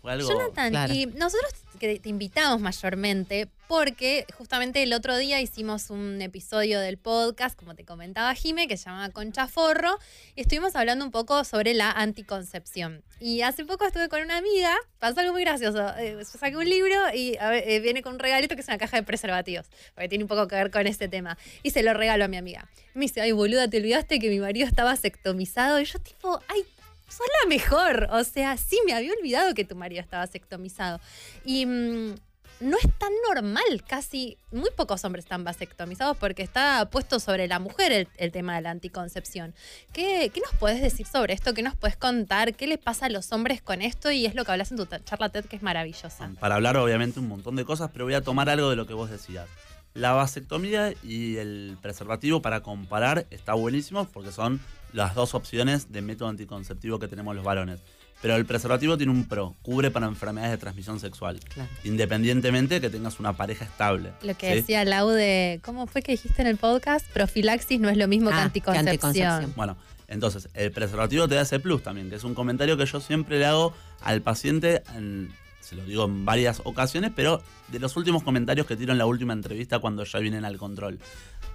Fue algo. Jonathan, Claro. y nosotros que te invitamos mayormente porque justamente el otro día hicimos un episodio del podcast, como te comentaba Jime, que se llama Concha Forro, y estuvimos hablando un poco sobre la anticoncepción. Y hace poco estuve con una amiga, pasó algo muy gracioso. Eh, yo saqué un libro y ver, eh, viene con un regalito que es una caja de preservativos, porque tiene un poco que ver con este tema. Y se lo regalo a mi amiga. Me dice, ay boluda, te olvidaste que mi marido estaba sectomizado. Y yo tipo, ay, sos la mejor. O sea, sí, me había olvidado que tu marido estaba sectomizado. Y mm, no es tan normal, casi muy pocos hombres están vasectomizados porque está puesto sobre la mujer el, tema de la anticoncepción. ¿Qué, qué nos puedes decir sobre esto? ¿Qué nos puedes contar? ¿Qué le pasa a los hombres con esto? Y es lo que hablas en tu charla TED que es maravillosa. Para hablar, obviamente, un montón de cosas, pero voy a tomar algo de lo que vos decías. La vasectomía y el preservativo para comparar está buenísimo porque son las dos opciones de método anticonceptivo que tenemos los varones. Pero el preservativo tiene un pro, cubre para enfermedades de transmisión sexual, Claro. independientemente de que tengas una pareja estable. Lo que ¿sí? decía Lau de, ¿cómo fue que dijiste en el podcast? Profilaxis no es lo mismo que Ah, que anticoncepción. anticoncepción. Bueno, entonces, el preservativo te da ese plus también, que es un comentario que yo siempre le hago al paciente, en- se lo digo en varias ocasiones, pero de los últimos comentarios que tiro en la última entrevista cuando ya vienen al control.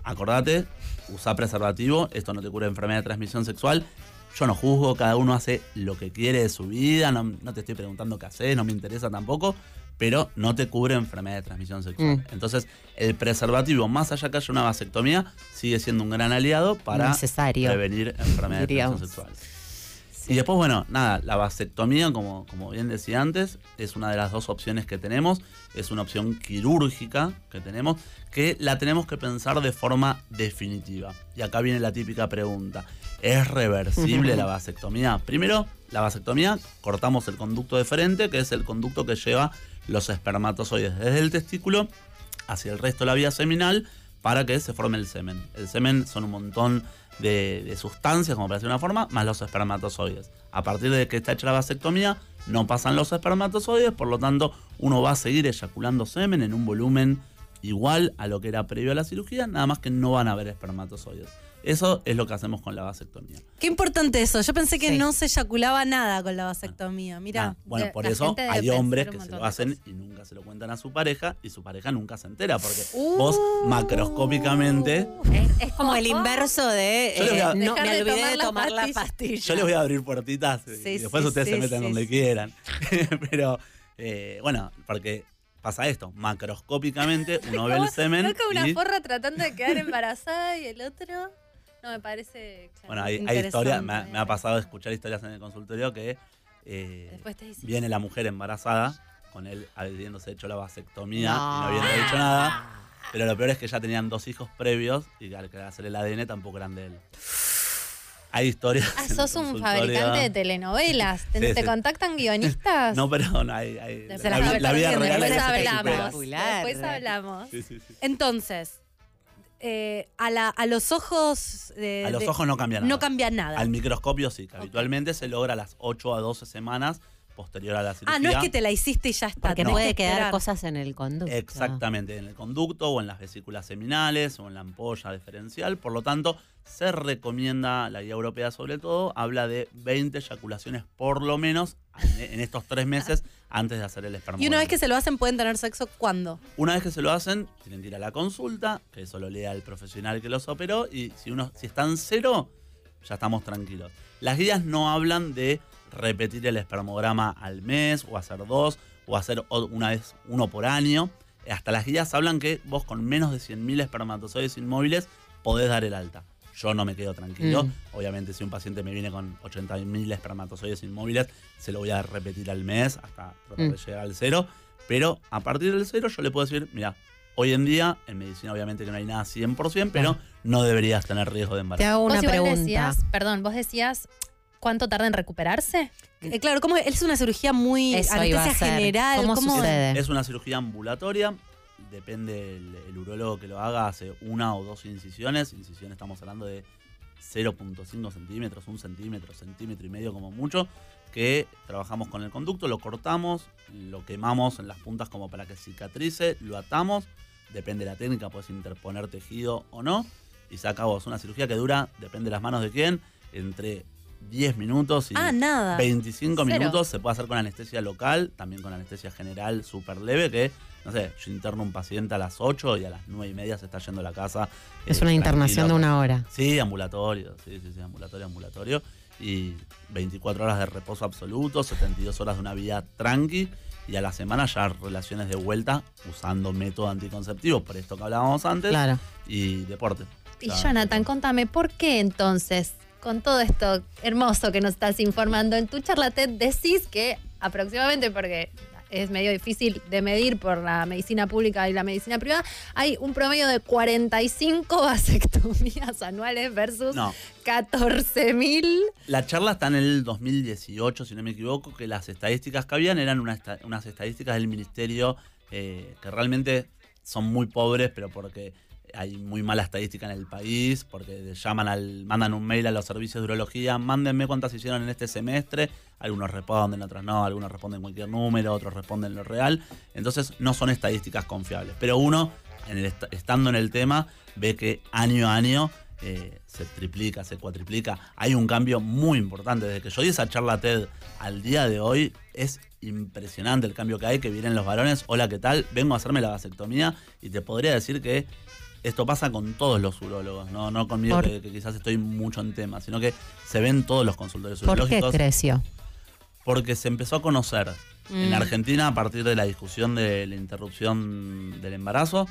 Acordate, usa preservativo, esto no te cura enfermedad de transmisión sexual. Yo no juzgo, cada uno hace lo que quiere de su vida, no, no te estoy preguntando qué haces, no me interesa tampoco, pero no te cubre enfermedad de transmisión sexual. Mm. Entonces, el preservativo, más allá que haya una vasectomía, sigue siendo un gran aliado para Necesario. prevenir enfermedades de transmisión sexual. Y después, bueno, nada, la vasectomía, como, como bien decía antes, es una de las dos opciones que tenemos. Es una opción quirúrgica que tenemos, que la tenemos que pensar de forma definitiva. Y acá viene la típica pregunta. ¿Es reversible la vasectomía? Primero, la vasectomía, cortamos el conducto de frente, que es el conducto que lleva los espermatozoides desde el testículo hacia el resto de la vía seminal para que se forme el semen. El semen son un montón de, sustancias, como para decir una forma, más los espermatozoides. A partir de que está hecha la vasectomía, no pasan los espermatozoides, por lo tanto, uno va a seguir eyaculando semen en un volumen igual a lo que era previo a la cirugía, nada más que no van a haber espermatozoides. Eso es lo que hacemos con la vasectomía. Qué importante eso. Yo pensé que Sí. no se eyaculaba nada con la vasectomía. Mira. Ah, bueno, de- por eso hay hombres que se lo de hacen cosas. y nunca se lo cuentan a su pareja y su pareja nunca se entera porque Uh. vos macroscópicamente Es, es como el inverso de. A- eh, no, me de olvidé tomar de tomar la pastilla. pastilla. yo les voy a abrir puertitas y después sí, ustedes se meten sí, donde sí. quieran. Pero eh, bueno, porque pasa esto, macroscópicamente uno ve el semen Creo que una y porra tratando de quedar embarazada y el otro. No, me parece. claro. bueno, hay, historias, me, ha- me ha pasado escuchar historias en el consultorio que eh, viene la mujer embarazada con él habiéndose hecho la vasectomía No. y no habiendo dicho nada. Pero lo peor es que ya tenían dos hijos previos y al hacer el ADN tampoco eran de él. Hay historias. Ah, sos un fabricante de telenovelas. ¿Te, Sí, te sí. contactan guionistas? No, pero no, hay, hay- Después la, vi- la vida después real Después es hablamos. Después hablamos. Sí, sí, sí. Entonces, eh, a, la- a los ojos. de- A los de- ojos no cambia nada. No cambia nada. Al microscopio sí, que habitualmente se logra a las 8 a 12 semanas posterior a la cirugía. ah, no es que te la hiciste y ya está. Porque tenés puede que quedar esperar. cosas en el conducto. Exactamente, en el conducto o en las vesículas seminales o en la ampolla diferencial. Por lo tanto, se recomienda, la guía europea sobre todo, habla de 20 eyaculaciones por lo menos en, estos tres meses antes de hacer el espermograma. Y una vez que se lo hacen, pueden tener sexo cuándo. Una vez que se lo hacen, tienen que ir a la consulta, que eso lo lea el profesional que los operó, y si uno, si está en cero, ya estamos tranquilos. Las guías no hablan de repetir el espermograma al mes, o hacer dos, o hacer una vez uno por año. Hasta las guías hablan que vos con menos de 100.000 espermatozoides inmóviles podés dar el alta. Yo no me quedo tranquilo. Mm. Obviamente, si un paciente me viene con 80.000 espermatozoides inmóviles, se lo voy a repetir al mes hasta tratar de Mm. llegar al cero. Pero a partir del cero, yo le puedo decir, mira, hoy en día, en medicina obviamente que no hay nada 100%, pero no deberías tener riesgo de Te embarazo. hago Vos una pregunta. decías, perdón, vos decías cuánto tarda en recuperarse. Eh, claro, como es una cirugía muy Eso iba a anestesia ser. general. ¿Cómo ¿cómo- sucede? Es una cirugía ambulatoria. Depende el, el urólogo que lo haga, hace una o dos incisiones. Incisiones estamos hablando de 0.5 centímetros, un centímetro, centímetro y medio como mucho. Que trabajamos con el conducto, lo cortamos, lo quemamos en las puntas como para que cicatrice, lo atamos. Depende de la técnica, puedes interponer tejido o no. Y se acabó. Es una cirugía que dura, depende de las manos de quién, entre 10 minutos y Ah, nada. 25 Cero. minutos se puede hacer con anestesia local, también con anestesia general súper leve, que, no sé, yo interno un paciente a las 8 y a las 9 y media se está yendo a la casa. Es eh, una internación de una hora. Sí, ambulatorio, sí, sí, sí, ambulatorio, ambulatorio. Y 24 horas de reposo absoluto, 72 horas de una vida tranqui. Y a la semana ya relaciones de vuelta usando método anticonceptivo, por esto que hablábamos antes, Claro. y deporte. Y Claro. Jonathan, contame, ¿por qué entonces, con todo esto hermoso que nos estás informando en tu charla TED, decís que aproximadamente, porque es medio difícil de medir por la medicina pública y la medicina privada, hay un promedio de 45 vasectomías anuales versus No, 14 mil? La charla está en el 2018, si no me equivoco, que las estadísticas que habían eran una unas estadísticas del ministerio eh, que realmente son muy pobres, pero porque hay muy mala estadística en el país, porque llaman al, mandan un mail a los servicios de urología, mándenme cuántas hicieron en este semestre, algunos responden, otros no, algunos responden cualquier número, otros responden lo real, entonces no son estadísticas confiables, pero uno, estando en el tema, ve que año a año eh, se triplica, se cuatriplica. Hay un cambio muy importante. Desde que yo di esa charla TED al día de hoy, es impresionante el cambio que hay, que vienen los varones. Hola, ¿qué tal? Vengo a hacerme la vasectomía y te podría decir que esto pasa con todos los urólogos, no, no conmigo Por- que, que quizás estoy mucho en tema, sino que se ven todos los consultorios ¿Por qué urológicos creció? porque se empezó a conocer en Mm. Argentina a partir de la discusión de la interrupción del embarazo.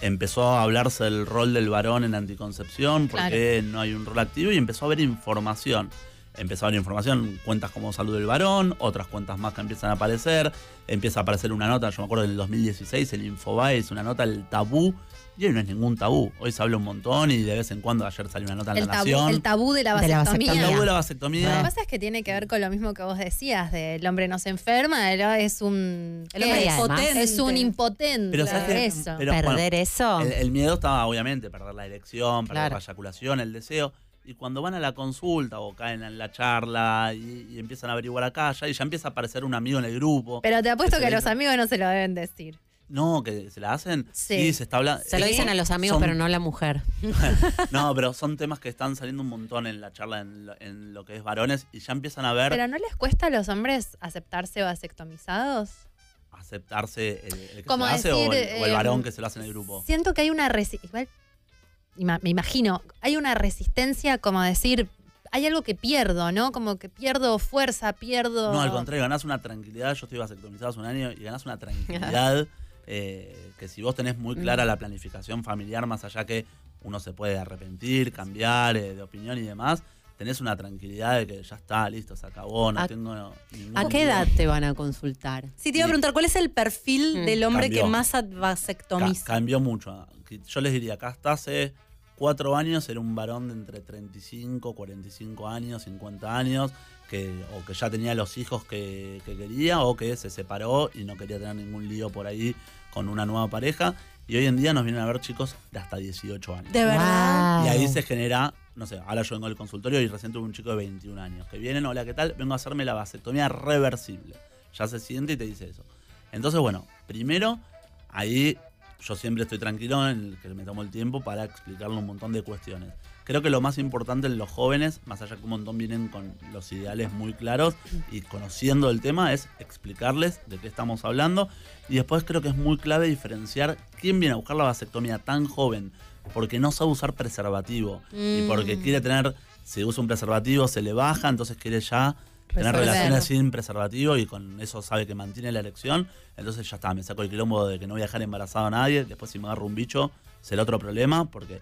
Empezó a hablarse del rol del varón en anticoncepción, porque no hay un rol activo, y empezó a haber información. Empezó a haber información, cuentas como Salud del Varón, otras cuentas más que empiezan a aparecer. Empieza a aparecer una nota, yo me acuerdo del 2016, el Infobae hizo una nota, el tabú, y hoy no es ningún tabú. Hoy se habla un montón y de vez en cuando, ayer salió una nota en El La tabú, Nación. el tabú de la De la vasectomía. El tabú de la Lo que vasectomía. pasa es que tiene que ver con lo mismo que vos decías, de el hombre no se enferma, el- es un... El hombre ¿qué es impotente. Es un impotente. Pero ¿sabes qué? eso. Pero, bueno, Perder eso. El, el miedo estaba, obviamente, perder la elección, perder Claro. la eyaculación, el deseo. Y cuando van a la consulta o caen en la charla y, y empiezan a averiguar acá, ya, y ya empieza a aparecer un amigo en el grupo. Pero te apuesto que los amigos no se lo deben decir. No, que se la hacen. Sí. Sí, se está hablando. Se lo dicen a los amigos, Son- pero no a la mujer. No, pero son temas que están saliendo un montón en la charla en lo, en lo que es varones y ya empiezan a ver Pero ¿no les cuesta a los hombres aceptarse vasectomizados? aceptarse el, el que Como se lo hace o, decir, el, o el eh, varón que se lo hace en el grupo. Siento que hay una resistencia. Me imagino, hay una resistencia como a decir, hay algo que pierdo, ¿no? Como que pierdo fuerza, pierdo. No, al contrario, ganás una tranquilidad. Yo estoy vasectomizado hace un año y ganás una tranquilidad eh, que si vos tenés muy Mm. clara la planificación familiar, más allá que uno se puede arrepentir, cambiar eh, de opinión y demás, tenés una tranquilidad de que ya está, listo, se acabó, no ¿A- tengo ningún ¿A qué edad te van a consultar? Sí, te iba a preguntar, ¿cuál es el perfil Mm. del hombre que más Ca- vasectomiza? cambió mucho. Yo les diría, acá hasta hace cuatro años era un varón de entre 35, 45 años, 50 años, que, o que ya tenía los hijos que, que quería, o que se separó y no quería tener ningún lío por ahí con una nueva pareja. Y hoy en día nos vienen a ver chicos de hasta 18 años. ¿De verdad? Wow. Y ahí se genera, no sé, ahora yo vengo al consultorio y recién tuve un chico de 21 años que vienen, hola, ¿qué tal? Vengo a hacerme la vasectomía reversible. Ya se siente y te dice eso. Entonces, bueno, primero, ahí yo siempre estoy tranquilo en el que me tomo el tiempo para explicarle un montón de cuestiones. Creo que lo más importante en los jóvenes, más allá que un montón vienen con los ideales muy claros y conociendo el tema, es explicarles de qué estamos hablando. Y después creo que es muy clave diferenciar quién viene a buscar la vasectomía tan joven porque no sabe usar preservativo y Mm. porque quiere tener, si usa un preservativo se le baja, entonces quiere ya tener relaciones sin preservativo y con eso sabe que mantiene la erección. Entonces ya está, me saco el quilombo de que no voy a dejar embarazado a nadie. Después si me agarro un bicho será otro problema porque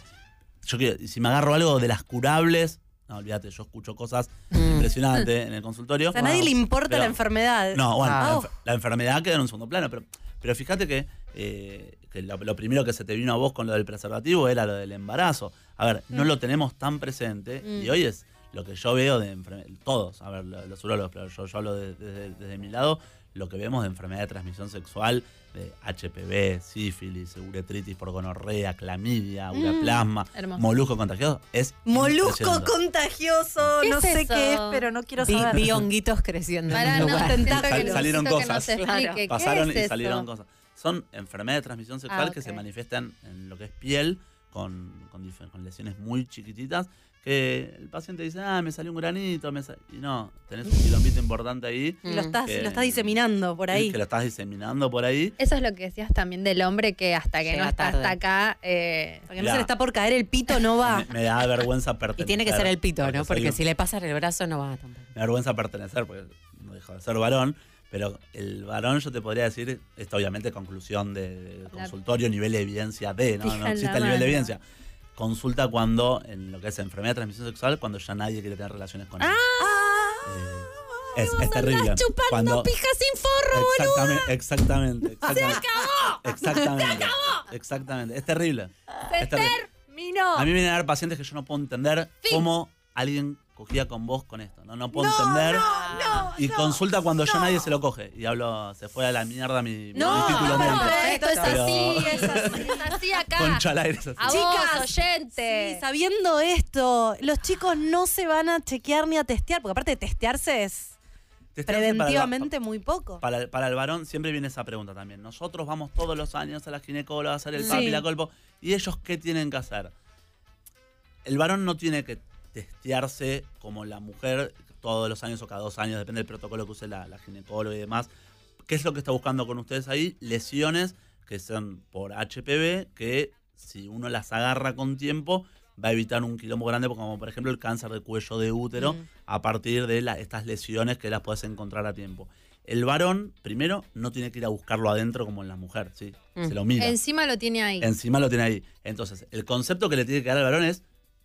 yo quiero, si me agarro algo de las curables, no olvídate, yo escucho cosas impresionantes en el consultorio. O sea, a nadie le importa Pero- la enfermedad. no, bueno, Ah. la, enfer- la enfermedad queda en un segundo plano, pero, pero fíjate que, eh, que lo, lo primero que se te vino a vos con lo del preservativo era lo del embarazo. A ver, no lo tenemos tan presente y hoy es lo que yo veo de todos, a ver, lo- los urólogos, pero yo, yo hablo de- de- desde mi lado, lo que vemos de enfermedad de transmisión sexual, de HPV, sífilis, uretritis por gonorrea, clamidia, uraplasma, hermoso. molusco contagioso, es Molusco contagioso, ¿Qué no es sé eso? qué es, pero no quiero Vi, saber. vi honguitos creciendo Pará, en no, Sal- salieron cosas. explique, ¿qué pasaron es y eso? salieron cosas. Son enfermedades de transmisión sexual Ah, que se manifiestan en lo que es piel, con, con lesiones muy chiquititas, que el paciente dice, ah, me salió un granito, me sa-". y no, tenés un quilombito importante ahí, Y lo estás, Que- lo estás diseminando por ahí. que lo estás diseminando por ahí. Eso es lo que decías también del hombre que hasta que Llega no está tarde. hasta acá. eh, Porque no Mirá. se le está por caer el pito, no va. Me, me da vergüenza pertenecer. Y tiene que ser el pito, ¿no? Porque un- si le pasas el brazo no va tampoco. Me da vergüenza pertenecer, porque no dejo de ser varón. Pero el varón, yo te podría decir, esta obviamente conclusión de, consultorio, nivel de evidencia de, ¿no? No existe el nivel de evidencia. Consulta cuando, en lo que es enfermedad de transmisión sexual, cuando ya nadie quiere tener relaciones con él. Eh, es, es terrible. Cuando, pija sin forro, exactamente, exactamente, exactamente. Exactamente. Exactamente. Es terrible. Es terrible. Terminó. A mí me vienen a dar pacientes que yo no puedo entender cómo alguien cogía con vos con esto. No, no puedo entender. y consulta cuando ya nadie se lo coge. Y hablo, se fue a la mierda mi, mi No, título no. Esto es Pero- así, es así, es así acá. Concha al aire. es así. A vos, Chicas, oyente. Sí, sabiendo esto, los chicos no se van a chequear ni a testear, porque aparte de testearse es Testearse para el- preventivamente muy poco. Para el, para el varón siempre viene esa pregunta también. Nosotros vamos todos los años a la ginecóloga a hacer el Sí. papi, la colpo. ¿Y ellos qué tienen que hacer? El varón no tiene que testearse como la mujer todos los años o cada dos años, depende del protocolo que use la, la ginecóloga y demás. ¿Qué es lo que está buscando con ustedes ahí? Lesiones que son por HPV, que si uno las agarra con tiempo, va a evitar un quilombo grande, como por ejemplo el cáncer de cuello de útero, Mm. a partir de la- estas lesiones que las puedes encontrar a tiempo. El varón, primero, no tiene que ir a buscarlo adentro como en la mujer, ¿sí? Mm. Se lo mira. Encima lo tiene ahí. Encima lo tiene ahí. Entonces, el concepto que le tiene que dar al varón es,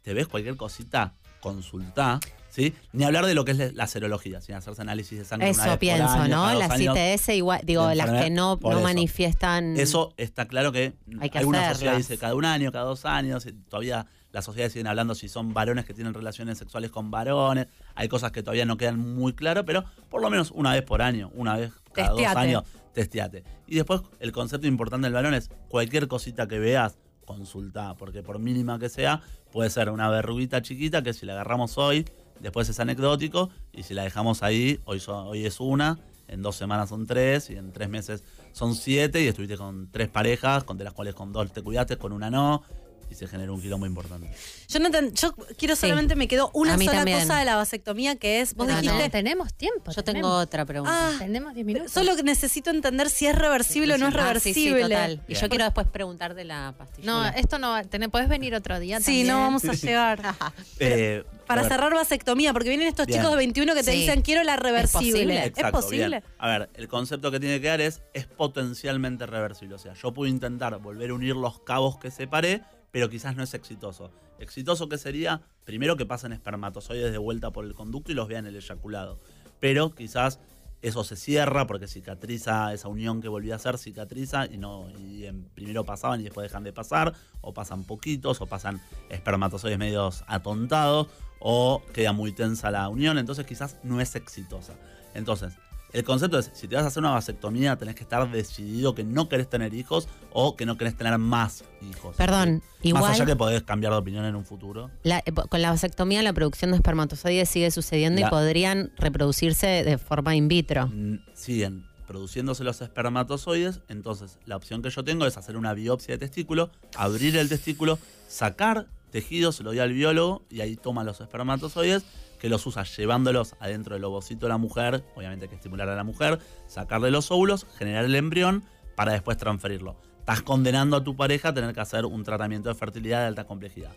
te ves cualquier cosita, consultá, ¿sí? Ni hablar de lo que es la serología, sin hacerse análisis de sangre una Eso vez por pienso, año, ¿no? Las años. ITS igual, digo, las que no, no eso. manifiestan. Eso está claro que Hay que alguna hacerlas. sociedad dice cada un año, cada dos años, y todavía las sociedades siguen hablando si son varones que tienen relaciones sexuales con varones. Hay cosas que todavía no quedan muy claras, pero por lo menos una vez por año, una vez cada Testeate. dos años, testeate. Y después el concepto importante del varón es cualquier cosita que veas, consultá, porque por mínima que sea, puede ser una verruguita chiquita que si la agarramos hoy, después es anecdótico, y si la dejamos ahí, hoy, hoy es una, en dos semanas son tres, y en tres meses son siete, y estuviste con tres parejas, con de las cuales con dos te cuidaste, con una no, y se generó un quilombo importante. Jonathan, yo quiero solamente, me quedó una sola también. cosa de la vasectomía que es, vos No, no. dijiste, tenemos tiempo. Yo tengo otra pregunta. ah, Tenemos 10 minutos. solo que necesito entender si es reversible o no es Ah, sí, sí, reversible. total. Y yo quiero después preguntar de la pastilla. No, esto no va. tenés- Podés venir otro día Sí, también. no vamos a llegar. Eh, Para a cerrar vasectomía, porque vienen estos Bien. chicos de 21 que te Sí. dicen quiero la reversible. posible? ¿Es posible? A ver, el concepto que tiene que dar es, es potencialmente reversible. O sea, yo puedo intentar volver a unir los cabos que separé, pero quizás no es exitoso. Exitoso que sería, primero que pasen espermatozoides de vuelta por el conducto y los vean el eyaculado. Pero quizás eso se cierra porque cicatriza esa unión que volví a hacer, cicatriza y no y primero pasaban y después dejan de pasar, o pasan poquitos, o pasan espermatozoides medios atontados, o queda muy tensa la unión, entonces quizás no es exitosa. Entonces, el concepto es, si te vas a hacer una vasectomía, tenés que estar decidido que no querés tener hijos o que no querés tener más hijos. Perdón, ¿sí? igual- Más allá que podés cambiar de opinión en un futuro. La- eh, con la vasectomía la producción de espermatozoides sigue sucediendo La- y podrían reproducirse de forma in vitro. Mm, siguen produciéndose los espermatozoides, entonces la opción que yo tengo es hacer una biopsia de testículo, abrir el testículo, sacar tejido, se lo doy al biólogo y ahí toma los espermatozoides que los usa llevándolos adentro del ovocito de la mujer, obviamente hay que estimular a la mujer, sacarle los óvulos, generar el embrión para después transferirlo. Estás condenando a tu pareja a tener que hacer un tratamiento de fertilidad de alta complejidad.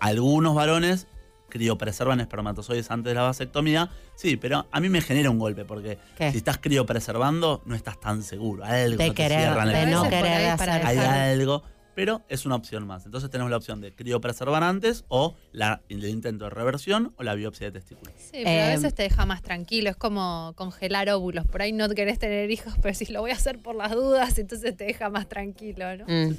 Algunos varones criopreservan espermatozoides antes de la vasectomía, sí, pero a mí me genera un golpe porque ¿Qué? si estás criopreservando no estás tan seguro. Algo De te querer, cierra en el de no querer hacer. hay algo, pero es una opción más. Entonces tenemos la opción de criopreservar antes o la, el intento de reversión o la biopsia de testículos. Sí, pero a Eh, veces te deja más tranquilo. Es como congelar óvulos. Por ahí no querés tener hijos, pero si lo voy a hacer por las dudas, entonces te deja más tranquilo, ¿no? Mm.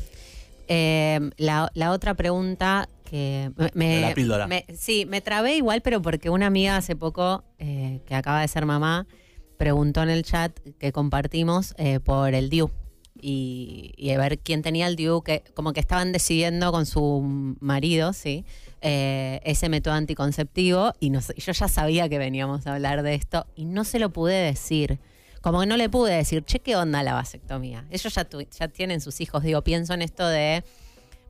Eh, la, la otra pregunta que me, la píldora. me- sí, me trabé igual, pero porque una amiga hace poco, eh, que acaba de ser mamá, preguntó en el chat que compartimos eh, por el DIU. Y, a ver quién tenía el DIU, que como que estaban decidiendo con su marido, sí, eh, ese método anticonceptivo. Y yo ya sabía que veníamos a hablar de esto y no se lo pude decir. Como que no le pude decir, che, ¿qué onda la vasectomía? Ellos ya, tienen sus hijos. Digo, pienso en esto de,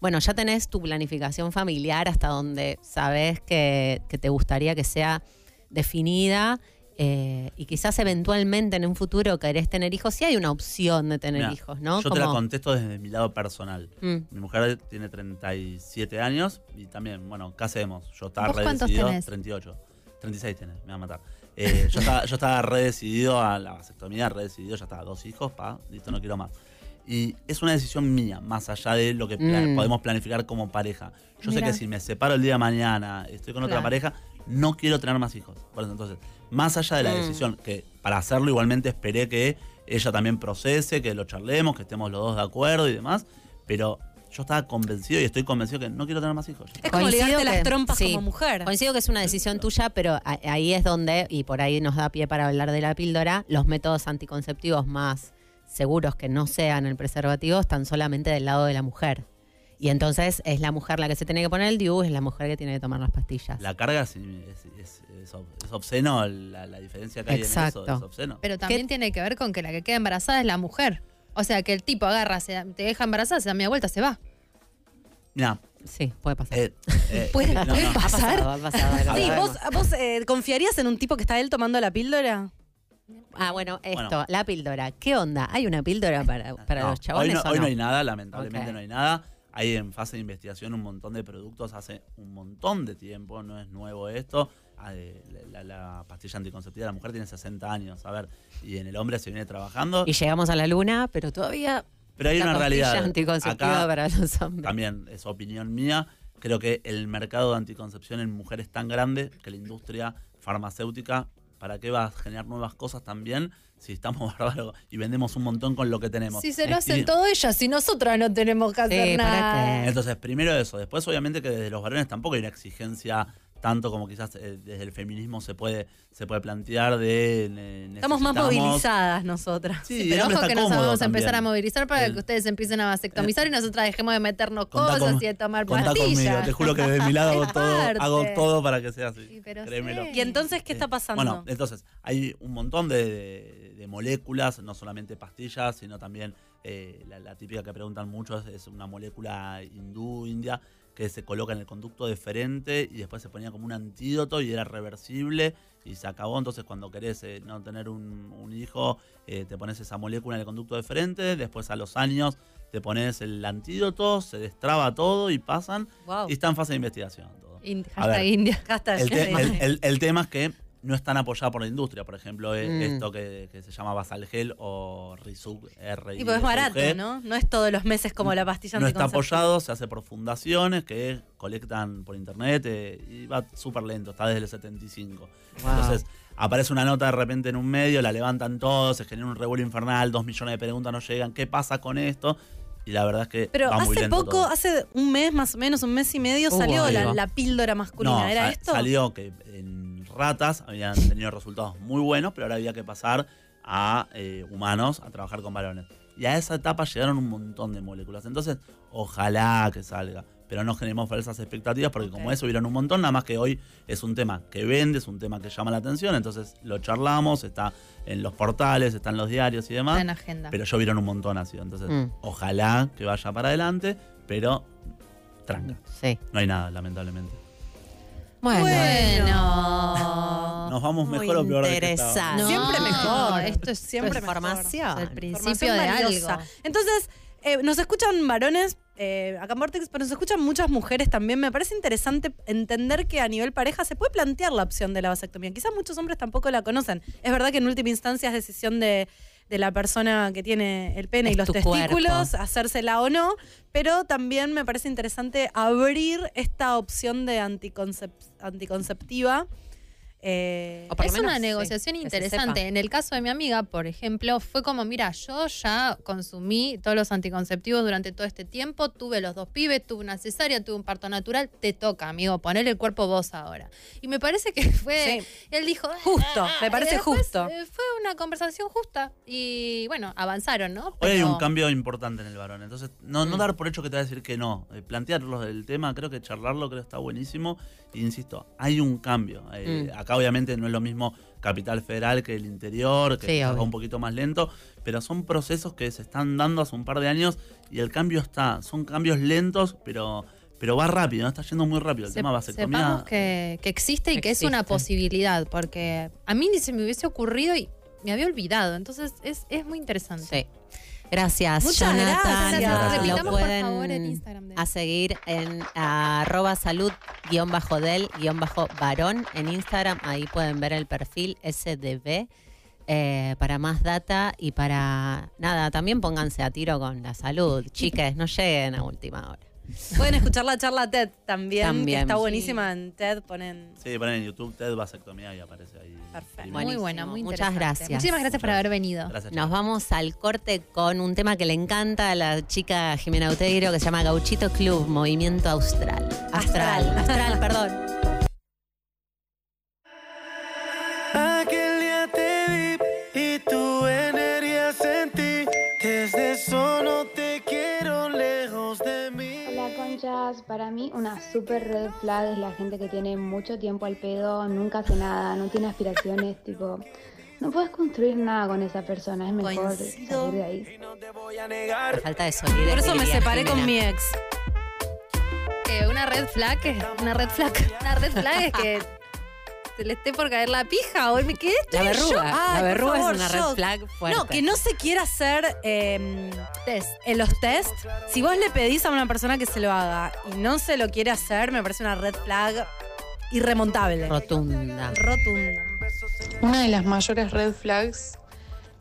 bueno, ya tenés tu planificación familiar hasta donde sabes que te gustaría que sea definida eh, y quizás eventualmente en un futuro querés tener hijos. Sí hay una opción de tener Mirá, hijos, ¿no? Yo te la contesto desde mi lado personal. Mm. Mi mujer tiene 37 años y también, bueno, ¿qué hacemos? Yo estaba ¿Vos re cuántos decidido. tenés? 38. 36 tiene, me va a matar. Eh, yo, estaba, yo estaba re decidido a la vasectomía, re decidido, ya estaba, dos hijos, pa, listo, no quiero más. Y es una decisión mía, más allá de lo que Mm. podemos planificar como pareja. Yo Mirá. sé que si me separo el día de mañana, estoy con otra pareja, no quiero tener más hijos. Por eso, entonces, más allá de la Mm. decisión, que para hacerlo igualmente esperé que ella también procese, que lo charlemos, que estemos los dos de acuerdo y demás, pero yo estaba convencido y estoy convencido que no quiero tener más hijos. Es como ligarte las que- trompas sí. como mujer. Coincido que es una decisión tuya, pero ahí es donde, y por ahí nos da pie para hablar de la píldora, los métodos anticonceptivos más seguros que no sean el preservativo están solamente del lado de la mujer. Y entonces es la mujer la que se tiene que poner el DIU, es la mujer que tiene que tomar las pastillas. La carga es, es, es- es ob- es obsceno, la, la diferencia que hay en Exacto. eso es obsceno. Pero también tiene que ver con que la que queda embarazada es la mujer. O sea, que el tipo agarra, se te deja embarazada, se da media vuelta, se va. Mira, Sí, puede pasar. eh, eh, Puede- no, puede no. pasar. Ha pasado, ha pasado, lo Sí. ¿vos, vos eh, confiarías en un tipo que está él tomando la píldora? Ah, bueno, esto, Bueno. la píldora. ¿Qué onda? ¿Hay una píldora para, para No, los chabones hoy no, o hoy no? no hay nada, lamentablemente no hay nada. Hay en fase de investigación un montón de productos hace un montón de tiempo, no es nuevo esto. Ah, eh, La, la- la pastilla anticonceptiva de la mujer tiene 60 años, a ver, y en el hombre se viene trabajando. Y llegamos a la luna, pero todavía Pero hay la una realidad. anticonceptiva Acá para los hombres. también es opinión mía. Creo que el mercado de anticoncepción en mujeres es tan grande que la industria farmacéutica, ¿para qué va a generar nuevas cosas también si estamos bárbaros y vendemos un montón con lo que tenemos? Si se lo Y- hacen todo ellas, si nosotras no tenemos que hacer Sí, ¿para nada. qué? Entonces, primero eso. Después, obviamente, que desde los varones tampoco hay una exigencia tanto como quizás eh, desde el feminismo se puede, se puede plantear de... ne- Estamos más movilizadas nosotras. Sí, pero ojo está que nos vamos a empezar a movilizar para El- que ustedes empiecen a vasectomizar y nosotras dejemos de meternos cosas con- y de tomar pastillas. conmigo, te juro que desde mi lado hago todo, parte. hago todo para que sea así. Sí, pero créemelo. sí. Y entonces, ¿qué está Eh, pasando? Bueno, entonces, hay un montón de, de- de moléculas, no solamente pastillas, sino también eh, la, la típica que preguntan muchos es una molécula hindú, india, que se coloca en el conducto deferente y después se ponía como un antídoto y era reversible y se acabó. Entonces, cuando querés eh, no tener un, un hijo, eh, te pones esa molécula en el conducto deferente, después a los años te pones el antídoto, se destraba todo y pasan. Wow. Y está en fase de investigación todo. In- A hashtag ver. India. Hashtag- El, te- el- el- el tema es que no están apoyadas por la industria. Por ejemplo, eh, Mm. esto que, que se llama Basalgel o Rizug, R Y pues es barato, ¿no? No es todos los meses como la pastilla No está apoyado, se hace por fundaciones que colectan por internet eh, y va súper lento, está desde el 75. Wow. Entonces, aparece una nota de repente en un medio, la levantan todos, se genera un revuelo infernal, dos millones de preguntas no llegan, ¿qué pasa con esto? Y la verdad es que Pero va muy hace lento poco, todo. hace un mes más o menos, un mes y medio, Hubo salió la, píldora masculina. No, ¿Era esto? Salió que en ratas habían tenido resultados muy buenos, pero ahora había que pasar a eh, humanos a trabajar con varones. Y a esa etapa llegaron un montón de moléculas. Entonces, ojalá que salga. Pero no generemos falsas expectativas porque como eso vieron un montón, nada más que hoy es un tema que vende, es un tema que llama la atención, entonces lo charlamos, está en los portales, está en los diarios y demás. Está en agenda. Pero yo vieron un montón así. Entonces, Mm. ojalá que vaya para adelante, pero tranca. Sí. No hay nada, lamentablemente. Bueno. Bueno. Nos vamos Muy mejor o peor de que interesante. No, Siempre mejor. Esto es Siempre es mejor. el principio de valiosa. algo. Entonces, eh, nos escuchan varones eh, acá en Vortex, pero nos escuchan muchas mujeres también. Me parece interesante entender que a nivel pareja se puede plantear la opción de la vasectomía. Quizás muchos hombres tampoco la conocen. Es verdad que en última instancia es decisión de, de la persona que tiene el pene y los testículos, cuerpo. hacérsela o no, pero también me parece interesante abrir esta opción de anticoncep- anticonceptiva. Eh, es una menos, negociación interesante. En el caso de mi amiga, por ejemplo, fue como, mira, yo ya consumí todos los anticonceptivos durante todo este tiempo, tuve los dos pibes, tuve una cesárea, tuve un parto natural, te toca, amigo, poner el cuerpo vos ahora. Y me parece que fue, Sí. él dijo, "Ah, Justo, me parece y después, justo. eh, Fue una conversación justa y bueno, avanzaron, ¿no? Hoy hay un cambio importante en el varón. Entonces, no, no dar por hecho que te va a decir que no. Eh, plantearlo del tema, creo que charlarlo creo que está buenísimo. Y insisto, hay un cambio. Eh, Mm. Acá obviamente no es lo mismo Capital Federal que el interior, que Sí, obvio. un poquito más lento, pero son procesos que se están dando hace un par de años y el cambio está. Son cambios lentos, pero, pero va rápido, ¿no? está yendo muy rápido. El Se- tema vasectomía. sepamos que, que existe y que es una Existe. posibilidad, porque a mí ni se me hubiese ocurrido y me había olvidado. Entonces es, es muy interesante. Sí. Gracias, Muchas Jonathan. gracias. Gracias. Lo Repitamos, por pueden favor, el Instagram de- a seguir en arroba salud guion bajo del guion bajo varón en Instagram. Ahí pueden ver el perfil SDB eh, para más data y para nada, también pónganse a tiro con la salud. Chiques, no lleguen a última hora. Pueden escuchar la charla TED también, También. que está Sí. buenísima en TED. Ponen. Sí, ponen en YouTube TED vasectomía y aparece ahí. Perfecto. Muy Buenísimo. buena, muy Muchas gracias. Muchísimas gracias por haber venido. Gracias, Nos vamos al corte con un tema que le encanta a la chica Jimena Uteiro que se llama Gauchito Club, Movimiento Austral. Astral, astral, perdón. Para mí una super red flag es la gente que tiene mucho tiempo al pedo, nunca hace nada, no tiene aspiraciones, tipo, no puedes construir nada con esa persona, es mejor Coincido. salir de ahí. No te voy a La falta de solidaridad. Por eso me separé con mi ex. Eh, una red flag, es- una red flag, una red flag es que se le esté por caer la pija o me quedé La verruga. Ay, la verruga favor, es una yo- red flag fuerte. No, que no se quiera hacer eh, test. en los test. Si vos le pedís a una persona que se lo haga y no se lo quiere hacer, me parece una red flag irremontable. Rotunda. Rotunda. Una de las mayores red flags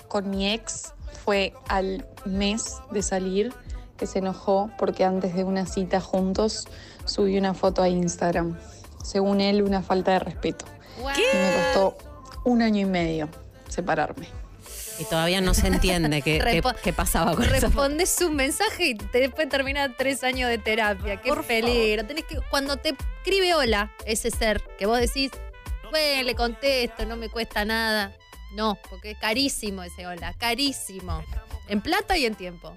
con mi ex fue al mes de salir que se enojó porque antes de una cita juntos subí una foto a Instagram. Según él, una falta de respeto. Y me costó un año y medio separarme. Y todavía no se entiende qué, qué- pasaba con eso. Respondes un mensaje y te- después termina tres años de terapia. Qué Por peligro. Tenés que, cuando te escribe hola, ese ser que vos decís, bueno, le contesto, no me cuesta nada. No, porque es carísimo ese hola, carísimo. En plata y en tiempo.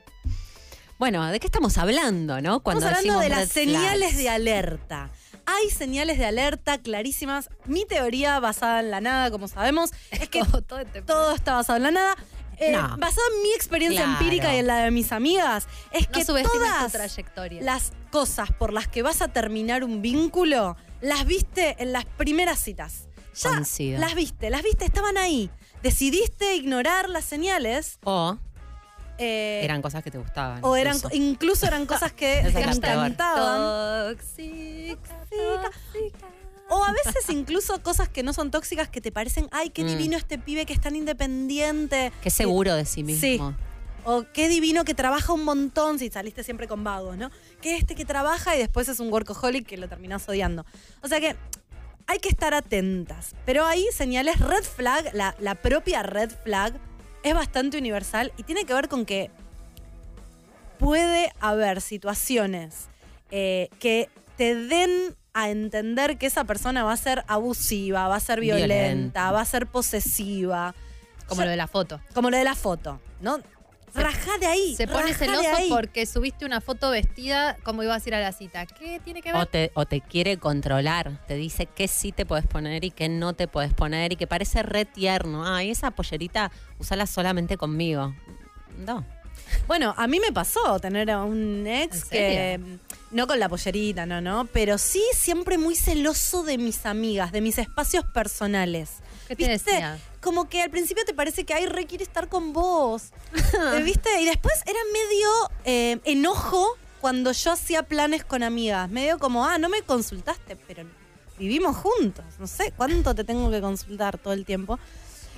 Bueno, ¿de qué estamos hablando, no? Cuando Estamos hablando de las señales de alerta. Hay señales de alerta clarísimas. Mi teoría basada en la nada, como sabemos, es que todo este- todo está basado en la nada. Eh, No. Basado en mi experiencia Claro. empírica y en la de mis amigas, es No que todas trayectoria. las cosas por las que vas a terminar un vínculo, las viste en las primeras citas. Ya Coincido. las viste, las viste, estaban ahí. Decidiste ignorar las señales. O eh, eran cosas que te gustaban. o eran incluso. incluso eran cosas que te encantaban. Tóxica. O a veces incluso cosas que no son tóxicas que te parecen, ay, qué Mm. divino este pibe que es tan independiente. Qué seguro de sí Sí. mismo. O qué divino que trabaja un montón, si saliste siempre con vagos, ¿no? Que este que trabaja y después es un workaholic que lo terminás odiando. O sea que hay que estar atentas. Pero hay señales red flag, la, la propia red flag es bastante universal y tiene que ver con que puede haber situaciones eh, que te den a entender que esa persona va a ser abusiva, va a ser violenta, Violenta. va a ser posesiva. Como lo de la foto. Como lo de la foto, ¿no? Rajá de ahí. Se pone celoso porque subiste una foto vestida como ibas a ir a la cita. ¿Qué tiene que ver? O te, o te quiere controlar, te dice qué sí te puedes poner y qué no te puedes poner y que parece re tierno. Ay, esa pollerita, usala solamente conmigo. No. Bueno, a mí me pasó tener a un ex ¿En que. No con la pollerita, no, no. Pero sí siempre muy celoso de mis amigas, de mis espacios personales. ¿Qué te ¿Viste? decía? Como que al principio te parece que ay, re quiere estar con vos. Eh, ¿Viste? Y después era medio eh, enojo cuando yo hacía planes con amigas. Medio como, ah, no me consultaste, pero vivimos juntos. No sé cuánto te tengo que consultar todo el tiempo.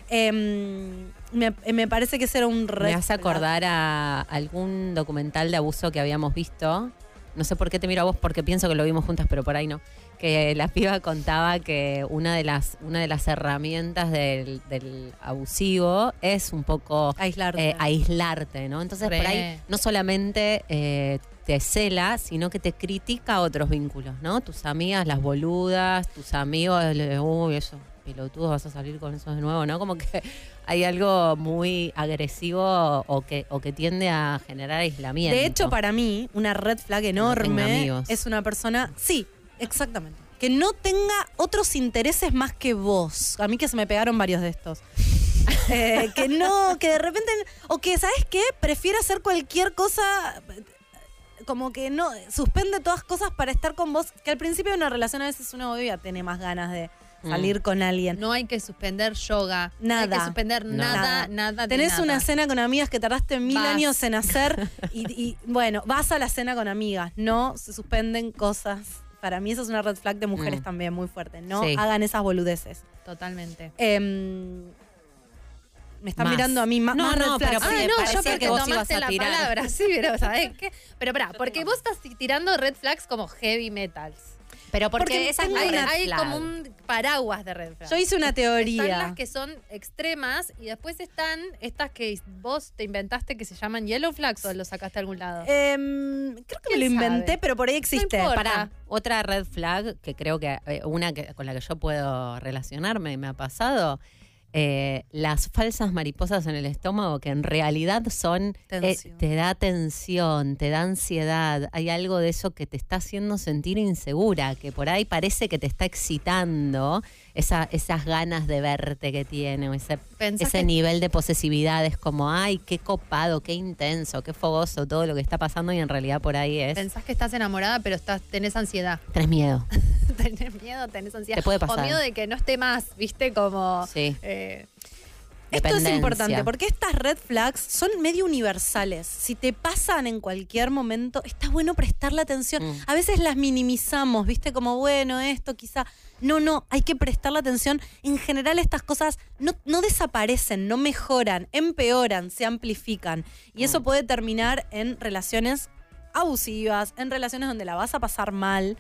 Em, me, me parece que ese era un red Me hace acordar a algún documental de abuso que habíamos visto. No sé por qué te miro a vos, porque pienso que lo vimos juntas, pero por ahí no. Que la piba contaba que una de las, una de las herramientas del, del abusivo es un poco Aislarte. eh, aislarte, ¿no? Entonces Re. por ahí no solamente eh, te cela, sino que te critica otros vínculos, ¿no? Tus amigas, las boludas, tus amigos, uy, eso, pelotudo, vas a salir con eso de nuevo, ¿no? Como que hay algo muy agresivo o que, o que tiende a generar aislamiento. De hecho, para mí, una red flag enorme es una persona, sí, exactamente, que no tenga otros intereses más que vos. A mí que se me pegaron varios de estos. Eh, que no, que de repente, o que, ¿sabes qué? Prefiere hacer cualquier cosa, como que no, suspende todas cosas para estar con vos, que al principio de una relación a veces uno obvio tiene más ganas de salir con alguien. No hay que suspender yoga. No hay Nada. que suspender No. nada, nada. de Tenés nada. una cena con amigas que tardaste mil Vas. años en hacer y, y, bueno, vas a la cena con amigas, no se suspenden cosas. Para mí eso es una red flag de mujeres Mm. también muy fuerte. No Sí. hagan esas boludeces. Totalmente. Em, me están Más. mirando a mí más, No, más no, red pero. Ah, no, yo porque que vos ibas tomaste a la tirar. palabra, sí, pero ¿sabes qué? Pero pará, porque vos estás tirando red flags como heavy metals. Pero porque, Porque esa es tengo la Hay, hay flag. como un paraguas de red flags. Yo hice una Están teoría. las que son extremas y después están estas que vos te inventaste que se llaman yellow flags o lo sacaste a algún lado. Em, creo que me lo ¿Quién inventé, sabe? pero por ahí existe. importa. Pará, otra red flag que creo que eh, una que, con la que yo puedo relacionarme me ha pasado. Eh, las falsas mariposas en el estómago que en realidad son eh, te da tensión, te da ansiedad, hay algo de eso que te está haciendo sentir insegura, que por ahí parece que te está excitando esa, esas ganas de verte que tiene, o ese, ese que- nivel de posesividad es como, ay, qué copado, qué intenso, qué fogoso todo lo que está pasando y en realidad por ahí es, Pensás que estás enamorada, pero estás, tenés ansiedad. tenés miedo. tenés miedo, tenés ansiedad. Te puede pasar. O miedo de que no esté más, ¿viste? Como. Sí. eh, Esto es importante porque estas red flags son medio universales. Si te pasan en cualquier momento, está bueno prestarle atención. Mm. A veces las minimizamos, ¿viste? Como, bueno, esto quizá. No, no, hay que prestarle atención. En general, estas cosas no, no desaparecen, no mejoran, empeoran, se amplifican. Y eso Mm. puede terminar en relaciones abusivas, en relaciones donde la vas a pasar mal.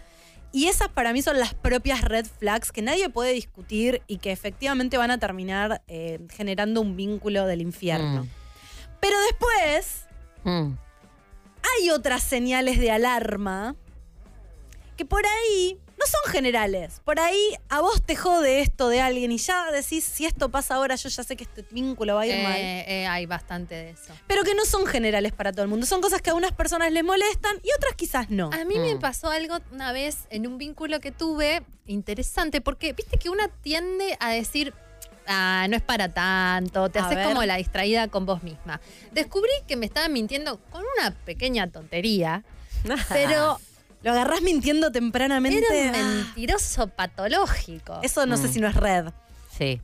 Y esas para mí son las propias red flags que nadie puede discutir y que efectivamente van a terminar eh, generando un vínculo del infierno. Mm. Pero después Mm. hay otras señales de alarma que por ahí no son generales. Por ahí a vos te jode esto de alguien y ya decís, si esto pasa ahora, yo ya sé que este vínculo va a ir mal. Eh, eh, hay bastante de eso. Pero que no son generales para todo el mundo. Son cosas que a unas personas les molestan y otras quizás no. A mí me Mm. pasó algo una vez en un vínculo que tuve interesante, porque viste que una tiende a decir, ah, no es para tanto, te A haces ver. como la distraída con vos misma. Descubrí que me estaba mintiendo con una pequeña tontería, pero Lo agarrás mintiendo tempranamente. era un ah, mentiroso patológico. Eso no sé Mm. si no es red. Sí.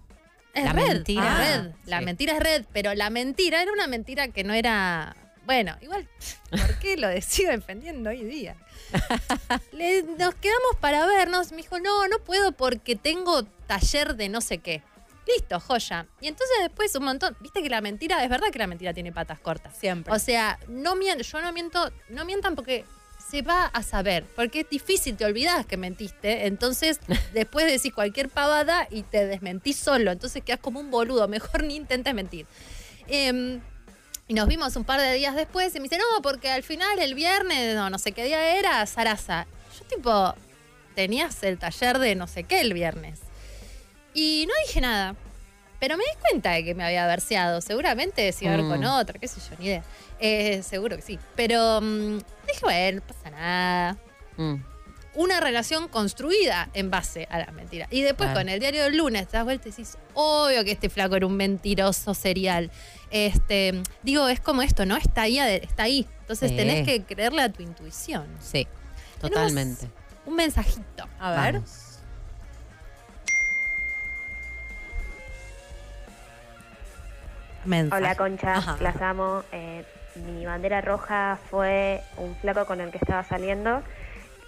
Es La red, mentira. es Ah, red. La sí. mentira es red, pero la mentira era una mentira que no era. Bueno, igual, ¿por qué lo sigo defendiendo hoy día? Le- nos quedamos para vernos. Me dijo, no, no puedo porque tengo taller de no sé qué. Listo, joya. Y entonces después un montón. Viste que la mentira, es verdad que la mentira tiene patas cortas. Siempre. O sea, no mien- yo no miento, no mientan porque se va a saber, porque es difícil, te olvidas que mentiste, entonces después decís cualquier pavada y te desmentís solo, entonces quedas como un boludo, mejor ni intentes mentir. Em, y nos vimos un par de días después y me dice, no, porque al final el viernes, no, no sé qué día era, Sarasa. Yo tipo, tenías el taller de no sé qué el viernes. Y no dije nada. Pero me di cuenta de que me había verseado. Seguramente se iba a ver con Mm. otra, qué sé yo, ni idea. Eh, seguro que sí. Pero mm, dije, bueno, no pasa nada. Mm. Una relación construida en base a la mentira. Y después Claro. con el diario del lunes te das vuelta y decís, obvio que este flaco era un mentiroso serial. Este, digo, es como esto, ¿no? Está ahí, está ahí. Entonces Sí. tenés que creerle a tu intuición. Sí, totalmente. Un mensajito. A ver. Vamos. Mensaje. Hola conchas, Ajá. las amo. Eh, mi bandera roja fue un flaco con el que estaba saliendo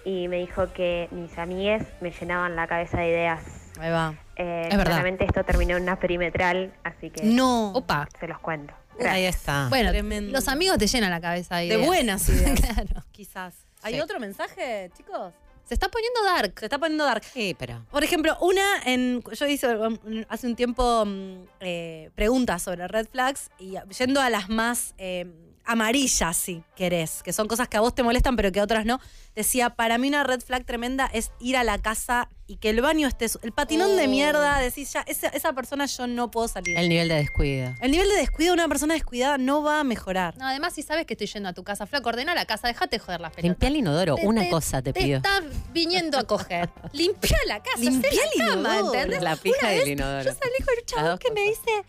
y me dijo que mis amigues me llenaban la cabeza de ideas. Ahí va. Eh, Es verdad. claramente esto terminó en una perimetral, así que No. Opa. se los cuento. Ahí está. Bueno, Tremendo. los amigos te llenan la cabeza de De ideas. buenas ideas. claro. Quizás. ¿Hay Sí. otro mensaje, chicos? Se está poniendo dark. Se está poniendo dark. Sí, pero. Por ejemplo, una en. Yo hice um, hace un tiempo mm, eh, preguntas sobre red flags y yendo a las más eh, amarillas, si querés, que son cosas que a vos te molestan pero que a otras no. Decía, para mí una red flag tremenda es ir a la casa y que el baño esté. su- El patinón de Oh. mierda, decís ya, esa, esa persona yo no puedo salir. El nivel de descuido. El nivel de descuido de una persona descuidada no va a mejorar. No, además, si sabes que estoy yendo a tu casa, flaco, ordena la casa, déjate joder las pelotas. Limpia el inodoro. Te- Una te- cosa te Te pido. estás viniendo a coger. Limpia la casa, Limpia el la cama, inodoro. ¿entendés? La pija Una del vez inodoro. Yo salí con un dos que me dice,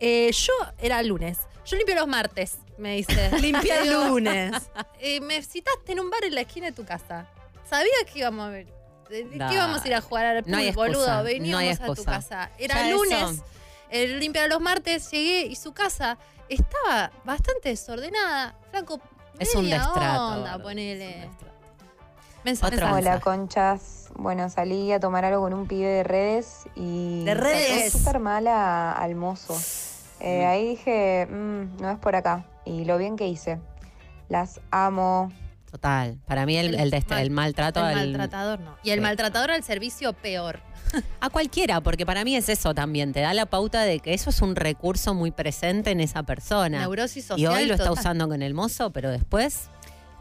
eh, yo, era lunes, yo limpio los martes, me dice. Limpia el lunes. eh, me citaste en un bar en la esquina de tu casa. ¿Sabías que íbamos a ver? ¿De qué íbamos a ir a jugar al pool, No hay excusa, boludo? no Veníamos a tu excusa. casa. Era Ya lunes, eso. el limpia los martes, llegué y su casa estaba bastante desordenada. Flaco, Es un media destrato. onda, ponele. es un destrato. Mensa- Otro mensaje. mensaje. Hola conchas, bueno salí a tomar algo con un pibe de redes y De redes. fue súper mala al mozo. Eh, ahí dije, "Mm, no es por acá y lo bien que hice. Las amo. Total. Para mí el, El el, dest- mal- el maltrato al- maltratador no. Y el Sí. maltratador al servicio peor. a cualquiera, porque para mí es eso también. Te da la pauta de que eso es un recurso muy presente en esa persona. Neurosis social. y hoy lo está total. usando con el mozo, pero después.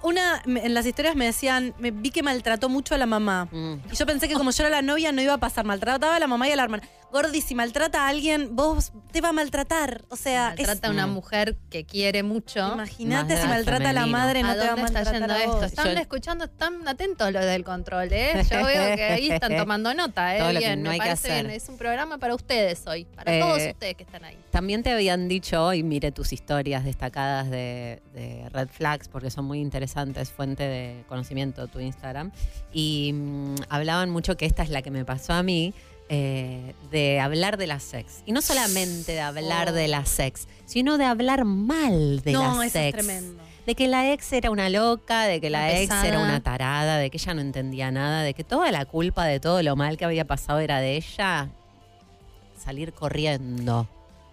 Una, en las historias me decían, me vi que maltrató mucho a la mamá. mm, Y yo pensé que como yo era la novia no iba a pasar. Maltrataba a la mamá y a la hermana. Gordi, si maltrata a alguien, vos te va a maltratar. O sea, es- Maltrata a una Mm. mujer que quiere mucho. imagínate si maltrata a la madre, no ¿A te va a está yendo a esto? Están Yo- escuchando, están atentos los del control, ¿eh? Yo veo que ahí están tomando nota, ¿eh? Todo lo que Bien, no me hay que parece hacer. bien. Es un programa para ustedes hoy, para Eh, todos ustedes que están ahí. También te habían dicho hoy, mire tus historias destacadas de, de Red Flags, porque son muy interesantes, fuente de conocimiento tu Instagram. Y mm, hablaban mucho que esta es la que me pasó a mí, eh, de hablar de la sex. Y no solamente de hablar Oh. de la sex, sino de hablar mal de no, la eso sex. es tremendo. De que la ex era una loca, de que la Una ex pesada. era una tarada, de que ella no entendía nada, de que toda la culpa de todo lo mal que había pasado era de ella. Salir corriendo.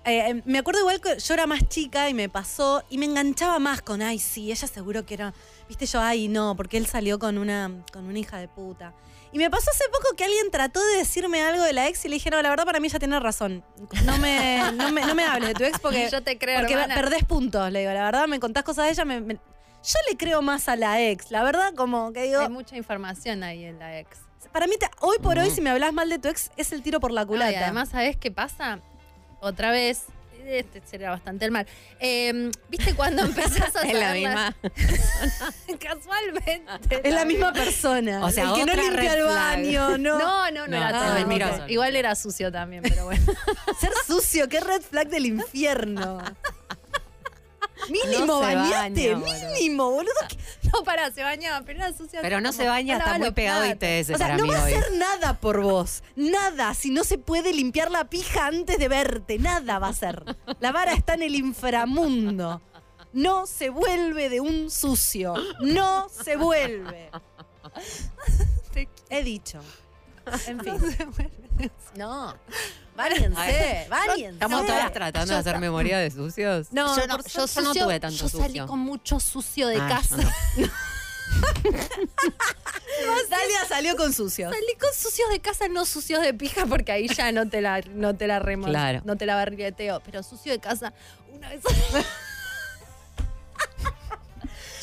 Eh, eh, me acuerdo igual que yo era más chica y me pasó y me enganchaba más con, ay, sí, ella seguro que era, viste yo, ay, no, porque él salió con una, con una hija de puta. Y me pasó hace poco que alguien trató de decirme algo de la ex y le dije, no, la verdad para mí ella tiene razón. No me, no me, no me hables de tu ex porque, Yo te creo, porque hermana. perdés puntos. Le digo, la verdad me contás cosas de ella, me- me- yo le creo más a la ex. La verdad como que digo, Hay mucha información ahí en la ex. Para mí, te- hoy por hoy, Mm. si me hablas mal de tu ex, es el tiro por la No, culata. y además, ¿sabes qué pasa? Otra vez, este sería bastante el mal. Eh, ¿Viste cuando empezás a Es la misma. las- Casualmente. es la misma persona. O sea, el que no limpia el baño, no. No, no, no, No, era ah, todo. Igual era sucio también, pero bueno. Ser sucio, qué red flag del infierno. Mínimo, No bañate, baña, mínimo, boludo. No, pará, se bañaba, pero era sucio. Pero no como, se baña, está muy pegado platos. ITS O sea, no va a hacer nada por vos. Nada. Si no se puede limpiar la pija antes de verte. Nada va a hacer. La vara está en el inframundo. No se vuelve de un sucio. No se vuelve. He dicho. En fin. No. Báñense, báñense. Estamos todas tratando de hacer memoria de sucios. No, yo no, yo, tuve tanto yo salí sucio. con mucho sucio de Ah, casa. yo no. Dalia salió con sucios. Salí con sucios de casa, no sucios de pija, porque ahí ya no te la, no te la remo, Claro. no te la barrileteo. Pero sucio de casa, una vez.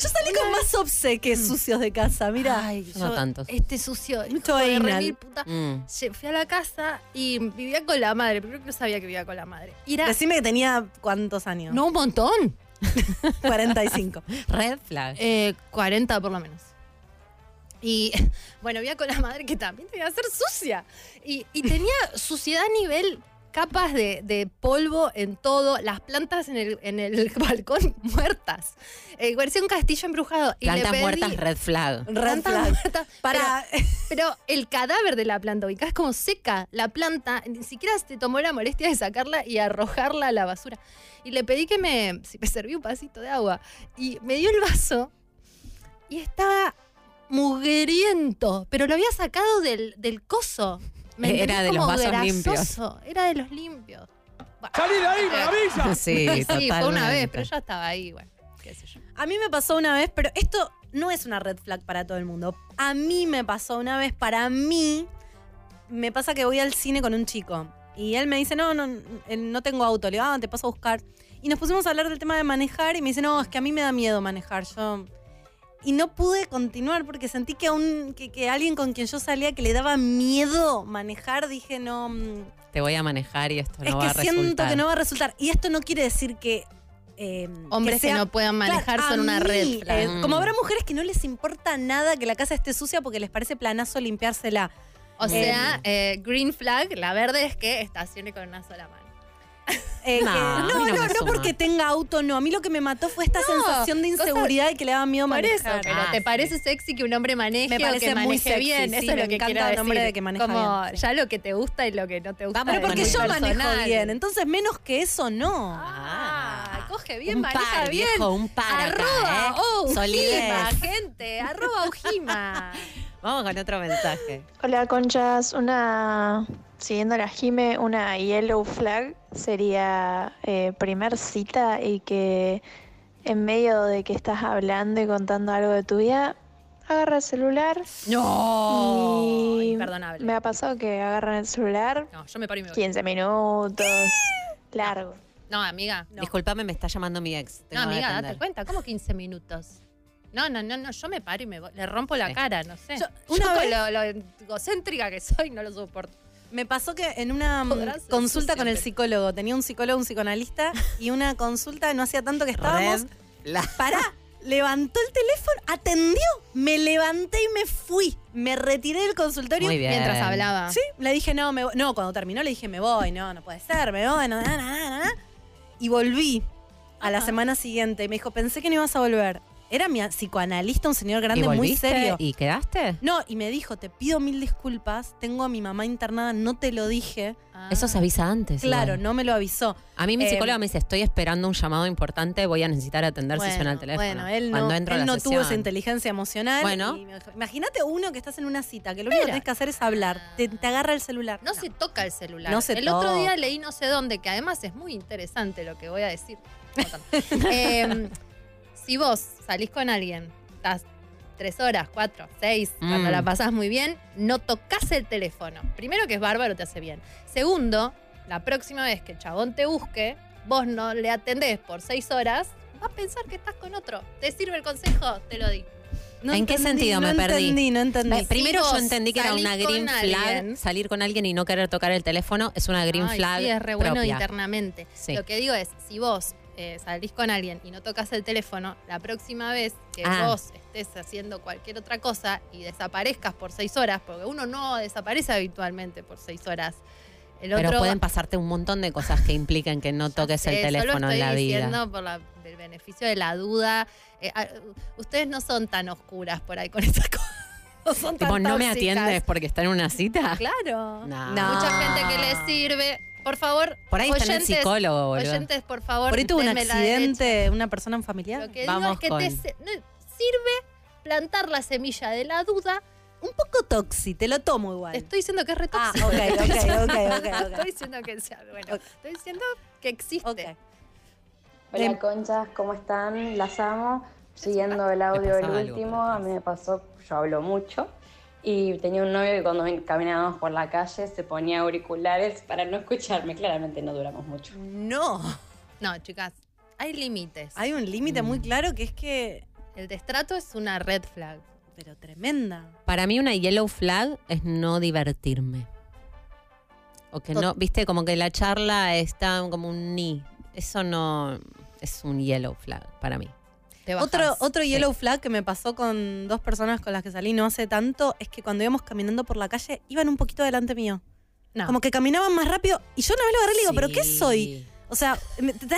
Yo salí con más obse que sucios de casa, mira. Ay, No tantos. Este sucio. Mucho hijo de anal. remil puta. Mm. Fui a la casa y vivía con la madre, pero creo que no sabía que vivía con la madre. Y era. Decime que tenía cuántos años. No, un montón. 45. Red flag. Eh, 40 por lo menos. Y bueno, vivía con la madre que también tenía que ser sucia. Y, y tenía suciedad a nivel capas de, de polvo en todo, las plantas en el, en el balcón muertas. Eh, parecía un castillo embrujado. Y le Plantas pedí- muertas, red flag. Red plantas flag. muertas, Para. Pero, pero el cadáver de la planta, ubicás es como seca la planta, ni siquiera se tomó la molestia de sacarla y arrojarla a la basura. Y le pedí que me, si me servía un vasito de agua. Y me dio el vaso y estaba mugriento, pero lo había sacado del, del coso. Era de los vasos limpios. Era de los limpios. ¡Salí de ahí, maravilla! Sí, Sí, fue una vez, pero ya estaba ahí, bueno, qué sé yo. A mí me pasó una vez, pero esto no es una red flag para todo el mundo. A mí me pasó una vez, para mí, me pasa que voy al cine con un chico. Y él me dice, no, no, eh, no tengo auto. Le digo, ah, te paso a buscar. Y nos pusimos a hablar del tema de manejar y me dice, no, es que a mí me da miedo manejar. Yo... Y no pude continuar porque sentí que, a un, que, que alguien con quien yo salía que le daba miedo manejar, dije, no, mm, Te voy a manejar y esto no es va que a resultar. siento que no va a resultar. Y esto no quiere decir que... eh, Hombres que, sea- no puedan manejar Claro, son una mí, red flag. eh, Mm. como habrá mujeres que no les importa nada que la casa esté sucia porque les parece planazo limpiársela. O sea, eh, green flag, la verde es que estacione con una sola mano. Eh, No, que- no, no porque tenga auto, no. A mí lo que me mató fue esta No, sensación de inseguridad y que le daba miedo Por eso, manejar. pero Ah, ¿te sí. parece sexy que un hombre maneje Me o parece que muy maneje sexy, bien? sí, Eso me es lo que encanta quiero el hombre decir. de que maneja Como bien, sí. ya lo que te gusta y lo que no te gusta. Vamos Pero porque muy yo manejo bien, entonces menos que eso no. Ah, coge bien, un maneja par, bien. viejo, un par acá, Arroba, ¿eh? oh, Solidez. Ujima, gente. Arroba Ujima. Vamos con otro mensaje. Hola conchas, una siguiendo la Jime, una yellow flag sería eh, primer cita y que en medio de que estás hablando y contando algo de tu vida, agarra el celular. No. Y Imperdonable. me ha pasado que agarran el celular No, yo me paro y me voy. 15 minutos, largo. No, amiga. No, Disculpame, me está llamando mi ex. no Tengo amiga, date cuenta. ¿Cómo 15 minutos? No, no, no, no, yo me paro y me voy. Le rompo la Sí. cara, no sé. Yo- Yo, una con vez- lo, lo egocéntrica que soy, no lo soporto. Me pasó que en una mm, Podrás consulta con el psicólogo, tenía un psicólogo, un psicoanalista, y una consulta, no hacía tanto que estábamos. Flag. Pará, levantó el teléfono, atendió, me levanté y me fui. Me retiré del consultorio. Muy bien. Mientras hablaba. Sí, le dije, no, me voy. No, cuando terminó le dije, me voy, no, no puede ser, me voy, no, na, na, na, na. Y volví a la Ajá. semana siguiente y me dijo, pensé que no ibas a volver. Era mi psicoanalista, un señor ¿Y grande, muy serio. ¿Y quedaste? No, y me dijo, te pido mil disculpas, tengo a mi mamá internada, no te lo dije. Ah. Eso se avisa antes. Claro, igual. no me lo avisó. A mí mi Eh, psicóloga me dice, estoy esperando un llamado importante, voy a necesitar atender si suena el teléfono. Bueno, él no, él no tuvo esa inteligencia emocional. Bueno. Imagínate uno que estás en una cita, que lo único que tienes que hacer es hablar. Te, te agarra el celular. No, se toca el celular. No se el otro día leí no sé dónde, que además es muy interesante lo que voy a decir. Em, si vos salís con alguien, estás tres horas, cuatro, seis, cuando Mm. la pasás muy bien, no tocas el teléfono. Primero que es bárbaro, te hace bien. Segundo, la próxima vez que el chabón te busque, vos no le atendés por seis horas, va a pensar que estás con otro. ¿Te sirve el consejo? Te lo di. No ¿En qué sentido no me perdí? entendí, no entendí. Primero yo entendí que era una green flag. alguien- Salir con alguien y no querer tocar el teléfono es una green Ay, flag. Sí, es re bueno internamente. Sí. Lo que digo es, si vos eh, salís con alguien y no tocas el teléfono, la próxima vez que Ah. vos estés haciendo cualquier otra cosa y desaparezcas por seis horas, porque uno no desaparece habitualmente por seis horas. El Pero otro pueden pasarte un montón de cosas que impliquen que no toques el Eh, teléfono solo en la vida. diciendo por la- el beneficio de la duda. Eh, ah, ustedes no son tan oscuras por ahí con estas cosas. No son Tipo, tan no me atiendes porque está en una cita. Claro. No. Mucha gente que le sirve. Por favor, Por ahí está en el oyentes, psicólogo, boludo. oyentes, por favor, Por ahí tuvo un accidente, una persona un familiar. Lo que Vamos digo es que con- te no, sirve plantar la semilla de la duda. Un poco toxi, te lo tomo igual. Te estoy diciendo que es Ah, retóxico. ok, ok, ok, No ok, ok. estoy diciendo que sea bueno. Estoy diciendo que existe. Hola Em- conchas, ¿cómo están? Las amo. Siguiendo el audio del algo, último, a mí me pasó, yo hablo mucho. Y tenía un novio que cuando caminábamos por la calle se ponía auriculares para no escucharme. Claramente no duramos mucho. No. No, chicas, hay límites. Hay un límite Mm. muy claro que es que. El destrato es una red flag. Pero tremenda. Para mí una yellow flag es no divertirme. O que no, viste, como que la charla está como un ni. Eso no es un yellow flag para mí. Te bajás. Otro, otro Sí. yellow flag que me pasó con dos personas con las que salí no hace tanto es que cuando íbamos caminando por la calle iban un poquito delante mío. No. Como que caminaban más rápido y yo una vez lo agarré y le digo, ¿pero qué soy? O sea, te, estás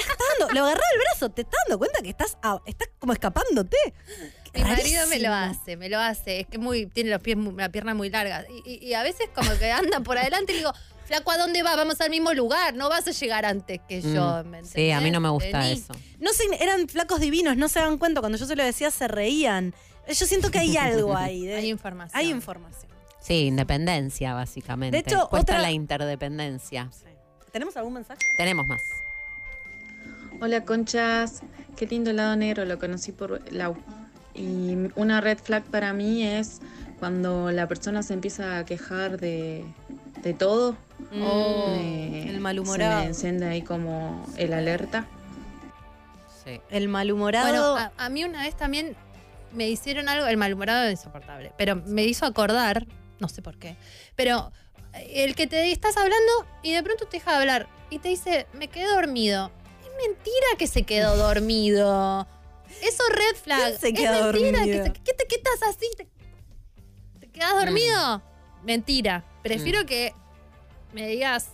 dando, lo agarré del brazo, te estás dando cuenta que estás, a- estás como escapándote. Mi marido me lo hace, me lo hace. Es que muy, tiene los pies, la pierna muy larga. Y, y- y a veces como que anda por adelante y le digo, flaco, ¿a dónde vas? Vamos al mismo lugar, no vas a llegar antes que yo. Mm, ¿me sí, a mí no me gusta Vení. eso. No sé, eran flacos divinos, no se dan cuenta. Cuando yo se lo decía, se reían. Yo siento que hay algo ahí. de- Hay información. hay información. Sí, independencia, básicamente. De hecho, Cuesta otra- la interdependencia. ¿Tenemos algún mensaje? Tenemos más. Hola conchas, qué lindo lado negro, lo conocí por Lau. Y una red flag para mí es cuando la persona se empieza a quejar de, de todo. Oh, me- el malhumorado. Se me enciende ahí como el alerta. Sí. El malhumorado. Bueno, a, a mí una vez también me hicieron algo, el malhumorado es insoportable, pero me hizo acordar, no sé por qué, pero el que te estás hablando y de pronto te deja de hablar y te dice, me quedé dormido. Es mentira que se quedó dormido. Eso es red flag. ¿Quién se es queda mentira dormido? Que se- ¿qué, te, ¿Qué estás así? ¿Te, te quedas dormido? Mentira. Prefiero que me digas,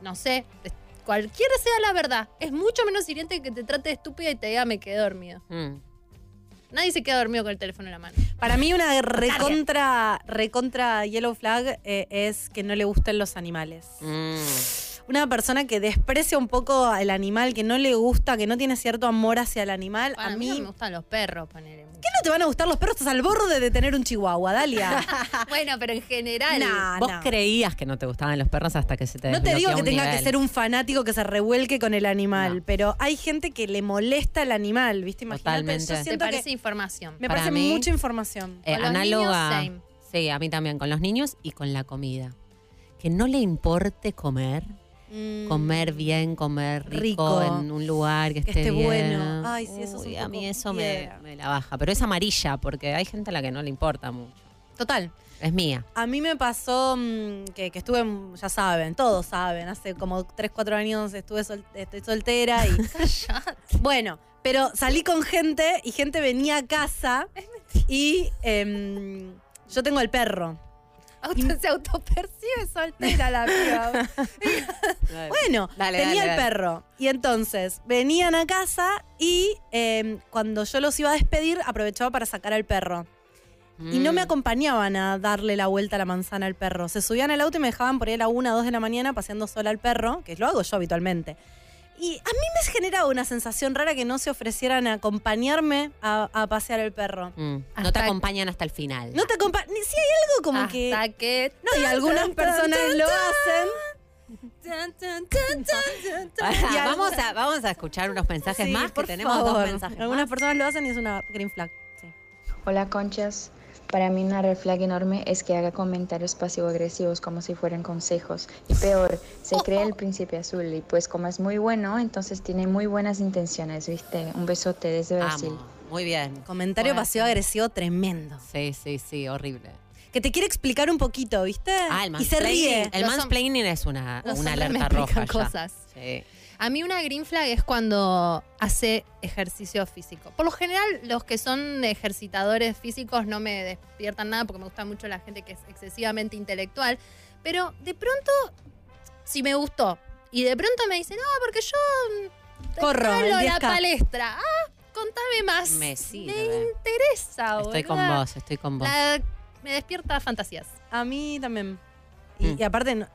no sé, cualquiera sea la verdad. Es mucho menos hiriente que te trate de estúpida y te diga me quedé dormido. Mm. Nadie se queda dormido con el teléfono en la mano. Para mí una recontra, recontra yellow flag eh, es que no le gusten los animales. Mm. Una persona que desprecia un poco al animal, que no le gusta, que no tiene cierto amor hacia el animal. A mí mí, no me gustan los perros, ponele. ¿qué no te van a gustar los perros? Estás al borde de tener un chihuahua, Dalia. bueno, pero en general. Nah, Vos no. creías que no te gustaban los perros hasta que se te No te digo que tenga que ser un fanático que se revuelque con el animal, No. pero hay gente que le molesta el animal, ¿viste? Imagínate, Totalmente. yo ¿Te ¿Te siento parece que información? me Para parece mí- mucha información. Eh, Con los análoga. niños, same. Sí, a mí también, con los niños y con la comida. Que no le importe comer, Mm. comer bien, comer rico, Rico. en un lugar que, Que esté, esté bien. bueno. Ay, sí, eso es Uy, un a mí eso me, la baja. Pero es amarilla, porque hay gente a la que no le importa mucho. Total. Es mía. A mí me pasó mm, que, que estuve, en- ya saben, todos saben, hace como 3, 4 años estuve sol- estoy soltera y... bueno, pero salí con gente y gente venía a casa y em, yo tengo el perro. Auto- se autopercibe soltera la piba. Bueno, Dale, tenía dale, el dale. perro. Y entonces venían a casa y em, cuando yo los iba a despedir aprovechaba para sacar al perro. Y no Mm. me acompañaban a darle la vuelta a la manzana al perro. Se subían al auto y me dejaban por ahí a la una, dos de la mañana paseando sola al perro, que lo hago yo habitualmente. Y a mí me generaba una sensación rara que no se ofrecieran a acompañar a, a pasear el perro. Mm. No Hasta- te acompañan hasta el final. No te acompañan. Si hay algo como que. Hasta que. No, y algunas personas lo hacen. Tan, tan, tan. Pará, Y algo- vamos, a, vamos a escuchar unos mensajes Sí, más que por tenemos favor. dos mensajes. Algunas más. personas lo hacen y es una green flag. Sí. Hola conchas, para mí una red flag enorme es que haga comentarios pasivo-agresivos como si fueran consejos. Y peor, se cree el príncipe azul y pues como es muy bueno, entonces tiene muy buenas intenciones, ¿viste? Un besote desde Brasil. Amo. Muy bien. Comentario pasivo-agresivo tremendo. Sí, sí, sí, horrible. Que te quiere explicar un poquito, ¿viste? Ah, el y se ríe. El mansplaining es una, una alerta roja. explican ya. cosas. Sí. A mí una green flag es cuando hace ejercicio físico. Por lo general, los que son ejercitadores físicos no me despiertan nada porque me gusta mucho la gente que es excesivamente intelectual. Pero de pronto, si me gustó, y de pronto me dicen, no, porque yo mm, Corro, la 10K". palestra. Ah, contame más. Me sirve. interesa, Estoy con vos, estoy con vos. La- me despierta fantasías. A mí también. Y, Mm. y aparte, no-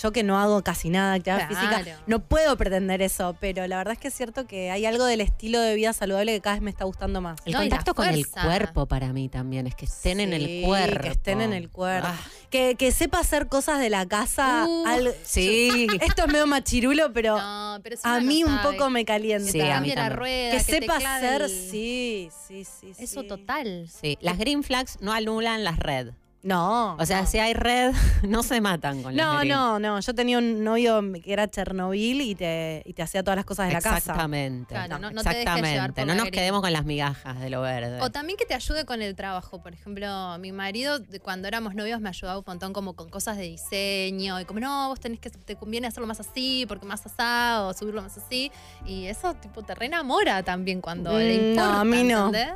yo que no hago casi nada de actividad Claro. física, no puedo pretender eso, pero la verdad es que es cierto que hay algo del estilo de vida saludable que cada vez me está gustando más. El No, contacto con el cuerpo para mí también, es que estén en el cuerpo. Que estén en el cuerpo. Ah. Que, que sepa hacer cosas de la casa. Uh, al- Sí. Esto es medio machirulo, pero No, pero si a no mí un poco me calienta. Que Sí, a mí la rueda, que, sepa hacer, sí, sí, sí. Eso sí. total. Sí, las green flags no anulan las red. No. O sea, no. si hay red, no se matan con las No, no, no. Yo tenía un novio que era Chernobyl y te, y te hacía todas las cosas de la casa. Exactamente. Claro, no- no te Exactamente. llevar por no la nos quedemos con las migajas de lo verde. O también que te ayude con el trabajo. Por ejemplo, mi marido, cuando éramos novios, me ayudaba un montón como con cosas de diseño. Y como, no, vos tenés que, te conviene hacerlo más así, porque más asado, o subirlo más así. Y eso, tipo, te reenamora también cuando le Mm, no, importa, a mí no. ¿entendés?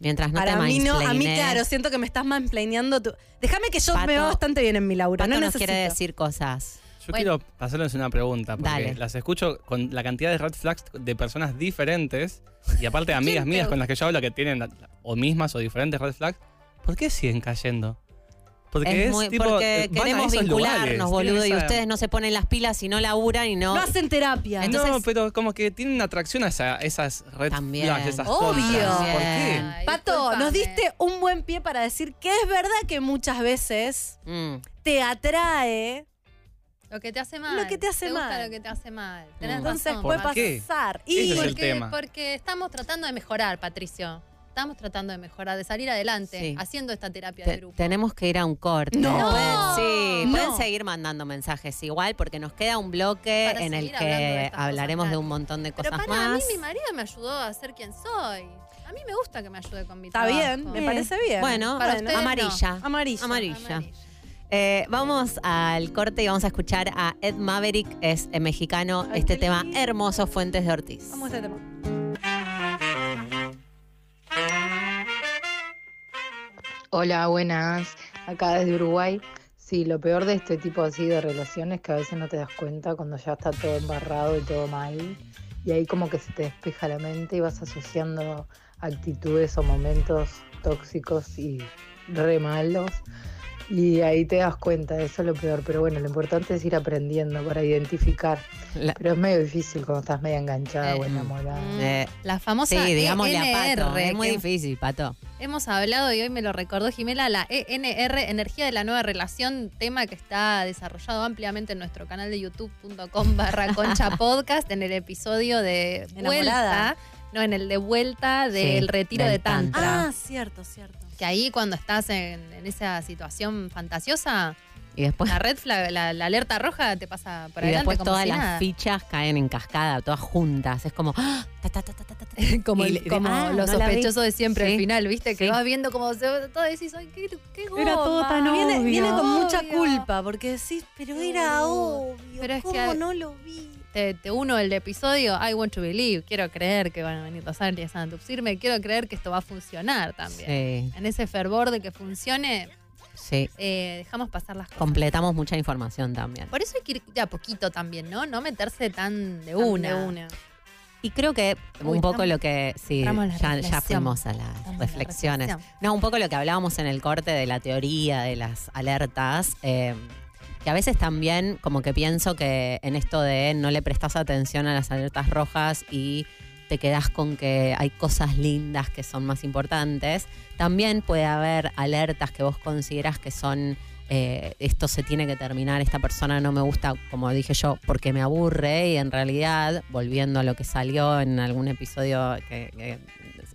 Mientras no Para te mí no, a mí claro, siento que me estás mansplaineando tu. Déjame que yo Pato- me veo bastante bien en mi laburo. Pato no nos necesito. quiere decir cosas. Yo Bueno. quiero hacerles una pregunta, porque Dale. las escucho con la cantidad de red flags de personas diferentes y aparte de amigas mías con las que yo hablo que tienen o mismas o diferentes red flags. ¿Por qué siguen cayendo? Porque es es, muy, tipo, porque eh, queremos vincularnos, lugares, boludo, y esa- ustedes no se ponen las pilas y no laburan y no. No hacen terapia. Entonces- no, pero como que tienen atracción a esa- esas red También. flags, esas Obvio. contras. ¿Por qué? Ay, Pato, discúlpame. nos diste un buen pie para decir que es verdad que muchas veces Mm. te atrae. Lo que te hace mal. Lo que te hace gusta mal. lo que te hace mal. Tenés Entonces razón. puede ¿Por qué? pasar. Ese Y es el tema. porque estamos tratando de mejorar, Patricio. Estamos tratando de mejorar, de salir adelante, Sí. haciendo esta terapia Te- de grupo. tenemos que ir a un corte. No. Pueden- sí, No. pueden seguir mandando mensajes igual porque nos queda un bloque Para en el que hablaremos cosas de un montón de Pero cosas para mí más. mi marido me ayudó a ser quien soy. A mí me gusta que me ayude con mi está trabajo. bien, me parece bien. Bueno, Para bueno, ustedes no. amarilla. Amarilla. Amarilla. Amarilla. Eh, vamos al corte y vamos a escuchar a Ed Maverick, es eh, mexicano, Ay, este tema lindo. hermoso, Fuentes de Ortiz. Vamos a este tema. Hola, buenas. Acá desde Uruguay. Sí, lo peor de este tipo así de relaciones es que a veces no te das cuenta cuando ya está todo embarrado y todo mal. Y ahí como que se te despeja la mente y vas asociando actitudes o momentos tóxicos y re malos. Y ahí te das cuenta, eso es lo peor. Pero bueno, lo importante es ir aprendiendo para identificar. La- Pero es medio difícil cuando estás media enganchada o Eh, enamorada. Eh, La famosa sí, digámosle a Pato, ENR, es muy difícil, Pato. Hemos hablado y hoy me lo recordó Jimela, la ENR, Energía de la Nueva Relación, tema que está desarrollado ampliamente en nuestro canal de youtube.com barra concha podcast, en el episodio de Enamorada. vuelta, no, en el de vuelta del Sí, retiro del de Tantra. Ah, cierto, cierto. Que ahí cuando estás en, en esa situación fantasiosa, Y después, la red flag, la, la alerta roja te pasa por y adelante después como todas si las nada. fichas caen en cascada, todas juntas. Es como. ¡ah! Ta, ta, ta, como el- ah, lo no sospechoso de siempre Sí. al final, ¿viste? Que vas viendo como se, todo decís, ay, qué, qué Era todo goma". tan Viene, obvio. viene con mucha culpa porque decís, pero era obvio. Pero es ¿Cómo que- no lo vi? Te, te uno el episodio I want to believe, quiero creer que van a venir los aliens a abducirme, quiero creer que esto va a funcionar también. Sí, En ese fervor de que funcione, sí. eh, dejamos pasar las cosas. Completamos mucha información también. Por eso hay que ir de a poquito también, ¿no? No meterse tan de Tan una. de una. Y creo que Uy, un poco estamos- lo que. Sí, ya, fuimos a las reflexiones. No, un poco lo que hablábamos en el corte de la teoría de las alertas. eh, que a veces también, como que pienso que en esto de no le prestas atención a las alertas rojas y te quedas con que hay cosas lindas que son más importantes. También puede haber alertas que vos consideras que son eh, esto se tiene que terminar, esta persona no me gusta, como dije yo, porque me aburre y en realidad, volviendo a lo que salió en algún episodio que,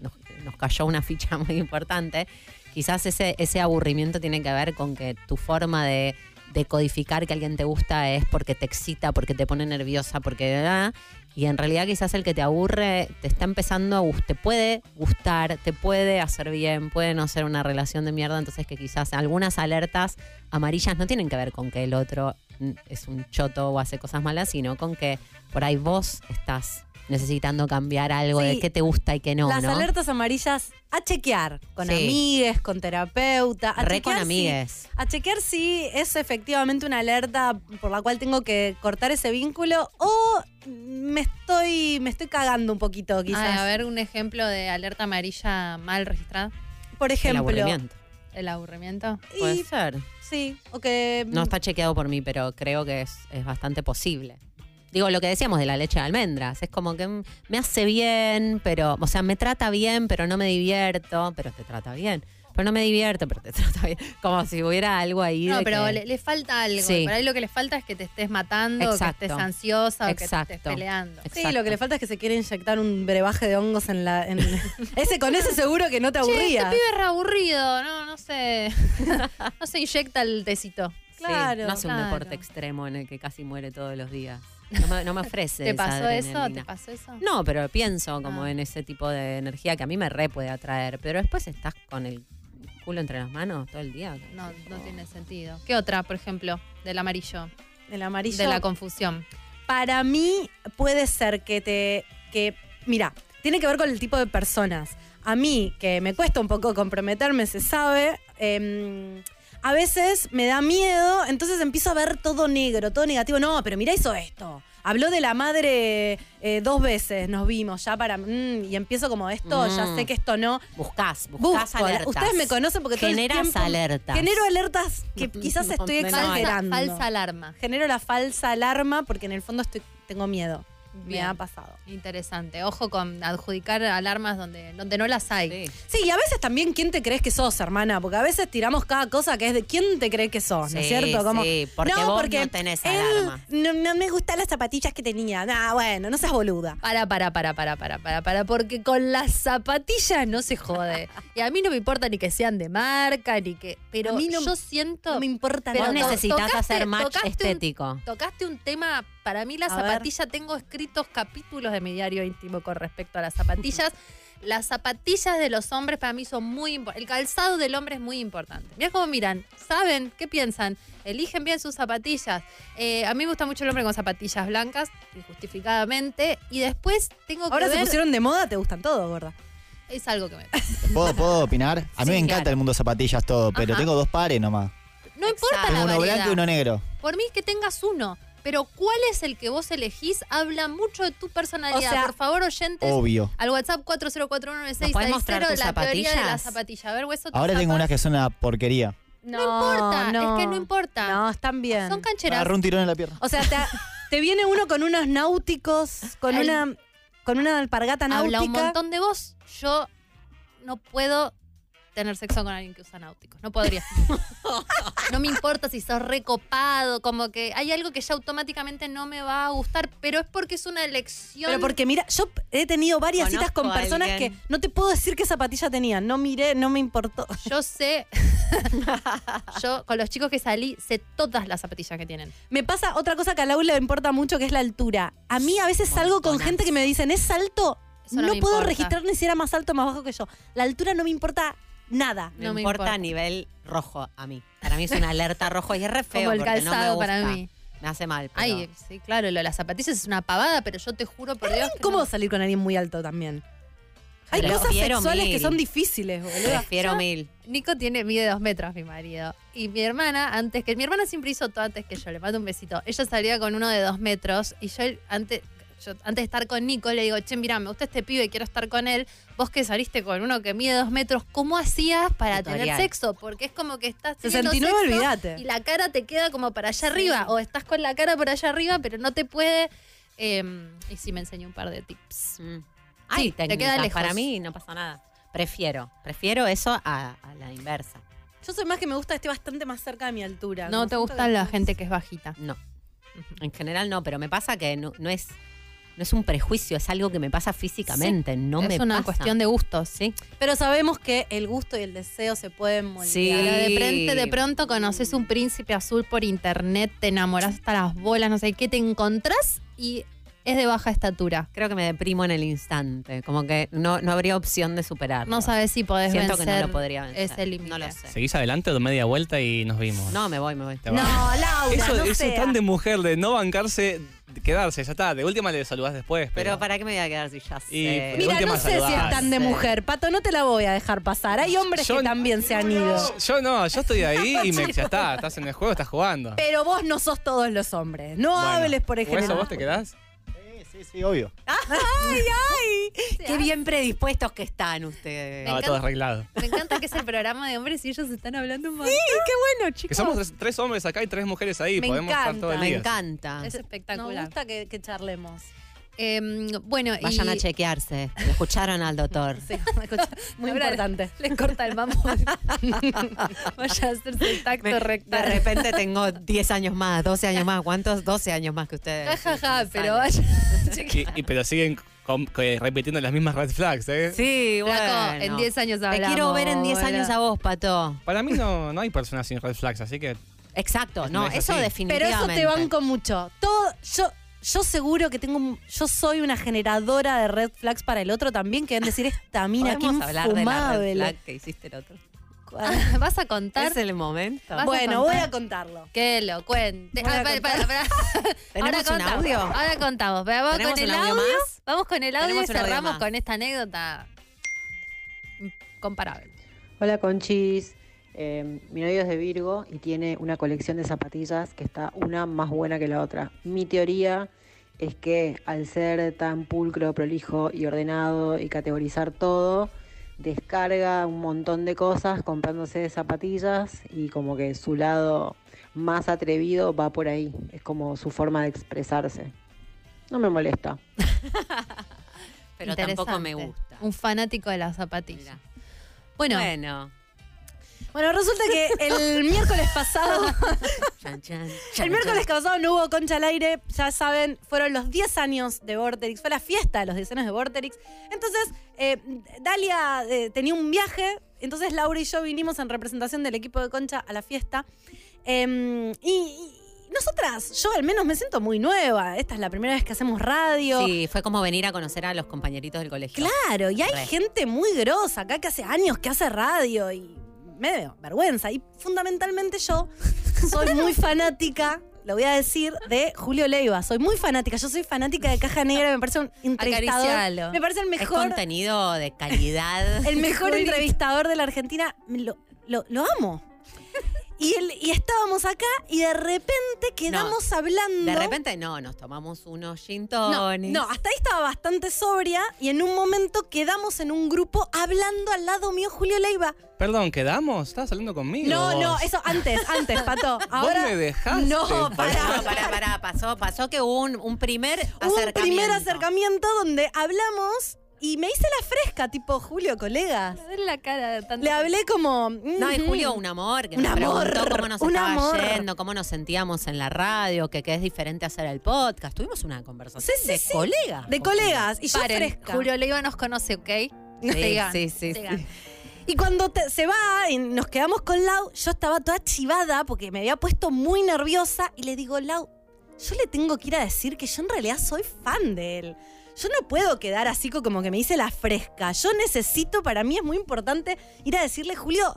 nos, nos cayó una ficha muy importante, quizás ese, ese aburrimiento tiene que ver con que tu forma de, de codificar que alguien te gusta es porque te excita, porque te pone nerviosa, porque... y en realidad quizás el que te aburre te está empezando a gustar, te puede gustar, te puede hacer bien, puede no ser una relación de mierda, entonces que quizás algunas alertas amarillas no tienen que ver con que el otro es un choto o hace cosas malas, sino con que por ahí vos estás necesitando cambiar algo Sí. de qué te gusta y qué no, Las ¿no? alertas amarillas a chequear con Sí. amigues, con terapeuta. A Re con chequear si- amigues. a chequear si es efectivamente una alerta por la cual tengo que cortar ese vínculo o me estoy, me estoy cagando un poquito, quizás. Ay, a ver, un ejemplo de alerta amarilla mal registrada. Por El ejemplo. aburrimiento. El aburrimiento. Puede Y- ser. Sí, o que. No está chequeado por mí, pero creo que es, es bastante posible. Digo, lo que decíamos de la leche de almendras, es como que me hace bien, pero, o sea, me trata bien, pero no me divierto, pero te trata bien. Pero no me divierto, pero te trata bien. Como si hubiera algo ahí. No, de pero que- le, le falta algo. Sí. Por ahí lo que le falta es que te estés matando, o que Exacto. estés ansiosa, o que te estés Exacto. peleando. Sí, lo que le falta es que se quiere inyectar un brebaje de hongos en la. en- ese con ese seguro que no te Che, aburría. este pibe es aburrido, no, no sé. no se inyecta el tecito. Sí, Claro, no hace un deporte extremo en el que casi muere todos los días. No me, no me ofrece. ¿Te esa pasó eso? ¿Te pasó eso? No, pero pienso como Ah. en ese tipo de energía que a mí me re puede atraer. Pero después estás con el culo entre las manos todo el día. No, no tiene sentido. ¿Qué otra, por ejemplo, del amarillo? El amarillo. De la confusión. Para mí puede ser que te. que. Mira, tiene que ver con el tipo de personas. A mí, que me cuesta un poco comprometerme, se sabe. em, a veces me da miedo, entonces empiezo a ver todo negro, todo negativo. No, pero mira, hizo esto. Habló de la madre eh, dos veces, nos vimos ya para. mm, y empiezo como esto, ya Mm. sé que esto no. Buscás, buscás Busco, alertas. Ustedes me conocen porque todo el Generas tiempo alertas. Genero alertas que quizás estoy exagerando. Falsa, falsa alarma. Genero la falsa alarma porque en el fondo estoy, tengo miedo. Me Bien. ha pasado. Interesante. Ojo con adjudicar alarmas donde, donde no las hay. Sí. Sí, y a veces también, ¿quién te crees que sos, hermana? Porque a veces tiramos cada cosa que es de ¿quién te cree que sos? ¿No es cierto? Como, sí, porque vos no tenés él alarma. No, no me gustan las zapatillas que tenía. Nah, bueno, no seas boluda. Para, para, para, para, para, para, para, porque con las zapatillas no se jode. Y a mí no me importa ni que sean de marca, ni que. Pero A mí no- yo siento. No me importa Pero Vos necesitas tocaste- hacer match tocaste un- estético. Tocaste un tema, para mí la A ver. zapatilla, tengo escritos capítulos de mi diario íntimo con respecto a las zapatillas. Las zapatillas de los hombres para mí son muy importantes. El calzado del hombre es muy importante. Mira cómo miran, saben, qué piensan, eligen bien sus zapatillas. Eh, a mí me gusta mucho el hombre con zapatillas blancas, injustificadamente. Y después tengo que Ahora se ver- pusieron de moda, te gustan todo, gorda. Es algo que me ¿Puedo, ¿Puedo opinar? A mí Sí, me encanta claro. el mundo de zapatillas todo, pero Ajá. tengo dos pares nomás. No importa Tengo la uno variedad. blanco y uno negro. Por mí que tengas uno. Pero cuál es el que vos elegís habla mucho de tu personalidad. O sea, Por favor, oyentes, Obvio. al WhatsApp ¿Nos podés 40419660 mostrar de tus la teoría de la zapatillas? zapatilla. A ver, hueso, Ahora tengo unas que son una porquería. No, importa, es que no importa. No, están bien. Son cancheras. agarré un tirón en la pierna. O sea, te, te viene uno con unos náuticos, con El- una con una alpargata náutica. Habla un montón de vos. Yo no puedo tener sexo con alguien que usa náuticos. No podría. no me importa si sos recopado, como que hay algo que ya automáticamente no me va a gustar, pero es porque es una elección. Pero porque mira, yo he tenido varias citas con personas que no te puedo decir qué zapatilla tenían. No miré, no me importó. Yo sé, yo con los chicos que salí, sé todas las zapatillas que tienen. Me pasa otra cosa que a Laura le importa mucho, que es la altura. A mí a veces salgo con gente que me dicen, ¿es alto? Eso no puedo importa. registrar ni si era más alto o más bajo que yo. La altura no me importa nada. Me No me importa importa. a nivel rojo a mí. Para mí es una alerta rojo y es re feo Como el porque no me calzado para gusta. mí. Me hace mal. pero- Ay, sí, claro, lo de las zapatillas es una pavada, pero yo te juro por Dios. ¿Cómo no. salir con alguien muy alto también? Hay cosas sexuales mil. que son difíciles, boludo. Prefiero mil. Nico tiene, mide dos metros, mi marido. Y mi hermana, antes que. Mi hermana siempre hizo todo antes que yo, le mando un besito. Ella salía con uno de dos metros y yo antes. Yo, antes de estar con Nico, le digo, che, mira, me gusta este pibe y quiero estar con él. Vos que saliste con uno que mide dos metros, ¿cómo hacías para tener sexo? Porque es como que estás teniendo 69, sexo olvídate. Y la cara te queda como para allá arriba. O estás con la cara por allá arriba, pero no te puede. eh, y sí me enseñó un par de tips. Mm. Hay Sí, te queda lejos. Para mí no pasa nada. Prefiero. Prefiero eso a, a la inversa. Yo soy más que me gusta que esté bastante más cerca de mi altura. No te gusta la gente que es bajita. No. En general no, pero me pasa que no, no es no es un prejuicio, es algo que me pasa físicamente. no es me una pasa. cuestión de gustos, ¿sí? Pero sabemos que el gusto y el deseo se pueden moldear. Sí. De pronto, de pronto conoces un príncipe azul por internet, te enamoras hasta las bolas, no sé qué, te encontrás y es de baja estatura. Creo que me deprimo en el instante. Como que no, no habría opción de superarlo. No sabes si podés Siento que vencer no lo podría vencer. ese límite. No lo sé. Seguís adelante, doy media vuelta y nos vimos. No, me voy, me voy. Vas. Laura, eso, no eso es tan de mujer, de no bancarse, quedarse, ya está. De última le saludás después. Pero, Pero ¿para qué me voy a quedar si ya sé? Y- Mira, no sé si es tan de mujer. Pato, no te la voy a dejar pasar. Hay hombres Yo- que también se han ido. yo no, yo estoy ahí y me, ya está. Estás en el juego, estás jugando. Pero vos no sos todos los hombres. No Bueno, hables por ¿o eso ejemplo. vos te quedás? Sí, sí, obvio. ¡Ay, ay! Qué bien predispuestos que están ustedes. No, encanta- todo arreglado. Me encanta que es el programa de hombres y ellos están hablando un montón. Sí, qué bueno, Que chicos. somos tres, tres hombres acá y tres mujeres ahí. Me Podemos estar encanta, todo el Me día. encanta. Es Nos espectacular. gusta que, que charlemos. Em, bueno, Vayan y a chequearse. Lo escucharon al doctor. Sí, escucha, muy Ahora importante. Les corta el mambo. Vaya a hacerse el tacto Me- de rectal. repente tengo 10 años más, 12 años más. ¿Cuántos? 12 años más que ustedes. Ja, ja, ja, pero sale. vaya. Y, y- pero siguen que- repitiendo las mismas red flags, ¿eh? Sí, bueno. Flaco, en 10 años Te hablamos. quiero ver en 10 boludo. años a vos, Pato. Para mí no, no hay personas sin red flags, así que Exacto, No no, es eso así. Pero definitivamente. eso te banco mucho. Todo, yo, yo seguro que tengo, un- yo soy una generadora de red flags para el otro también, que van a decir esta mina que ¿Podemos hablar de la red infumable. flag que hiciste el otro? ¿Vas a contar? Es el momento. Vas a Bueno, voy a contarlo. Que lo cuente. Voy a Ah, para, contar. para, para. ¿Tenemos Ahora un contamos, audio? Ahora contamos. Pero Vamos ¿Tenemos con el un audio audio. más? Vamos con el audio y Tenemos un audio cerramos más. con esta anécdota comparable. Hola Conchis, Eh, mi novio es de Virgo y tiene una colección de zapatillas que está una más buena que la otra. Mi teoría es que al ser tan pulcro, prolijo y ordenado y categorizar todo, descarga un montón de cosas comprándose zapatillas y como que su lado más atrevido va por ahí. Es como su forma de expresarse. No me molesta. Pero tampoco me gusta. Un fanático de las zapatillas. Bueno, Bueno. Bueno, resulta que el miércoles pasado, Chan, chan, el miércoles pasado no hubo concha al aire, ya saben, fueron los 10 años de Vorterix, fue la fiesta de los 10 años de Vorterix. Entonces, eh, Dalia eh, tenía un viaje, entonces Laura y yo vinimos en representación del equipo de concha a la fiesta. Eh, y, y nosotras, yo al menos me siento muy nueva, esta es la primera vez que hacemos radio. Sí, fue como venir a conocer a los compañeritos del colegio. Claro, y hay Re. gente muy grosa acá que hace años que hace radio y me da vergüenza. Y fundamentalmente yo soy muy fanática, lo voy a decir, de Julio Leiva. Soy muy fanática. Yo soy fanática de Caja Negra, me parece un entrevistador. Acaricialo. Me parece el Es mejor, contenido de calidad. el mejor entrevistador de la Argentina. Lo, lo- lo amo. Y, él- y estábamos acá y de repente quedamos hablando. De repente no, nos tomamos unos gin No, tonics. no, hasta ahí estaba bastante sobria y en un momento quedamos en un grupo hablando al lado mío Julio Leiva. Perdón, ¿quedamos? ¿Estabas hablando conmigo? No, vos? no, eso antes, antes, Pato. Ahora me dejaste, No, pará. Pará, pará, pasó, pasó que hubo un, un primer Hubo un acercamiento. primer acercamiento donde hablamos y me hice la fresca, tipo Julio, colegas. en la cara tanto. Le hablé como. No, y "Ujú". Julio, un amor, que Un nos amor, preguntó cómo nos un estaba amor. yendo, cómo nos sentíamos en la radio, que, que es diferente hacer el podcast. Tuvimos una conversación Sí, sí, de sí. colegas. De colegas. Y yo Paren, fresca. Julio Leiva nos conoce, ¿ok? Sí, Sigan, sí, sí, sigan. sí. Y cuando te- se va y nos quedamos con Lau, yo estaba toda chivada porque me había puesto muy nerviosa y le digo, Lau, yo le tengo que ir a decir que yo en realidad soy fan de él. Yo no puedo quedar así co- como que me hice la fresca. Yo necesito, para mí es muy importante ir a decirle, Julio,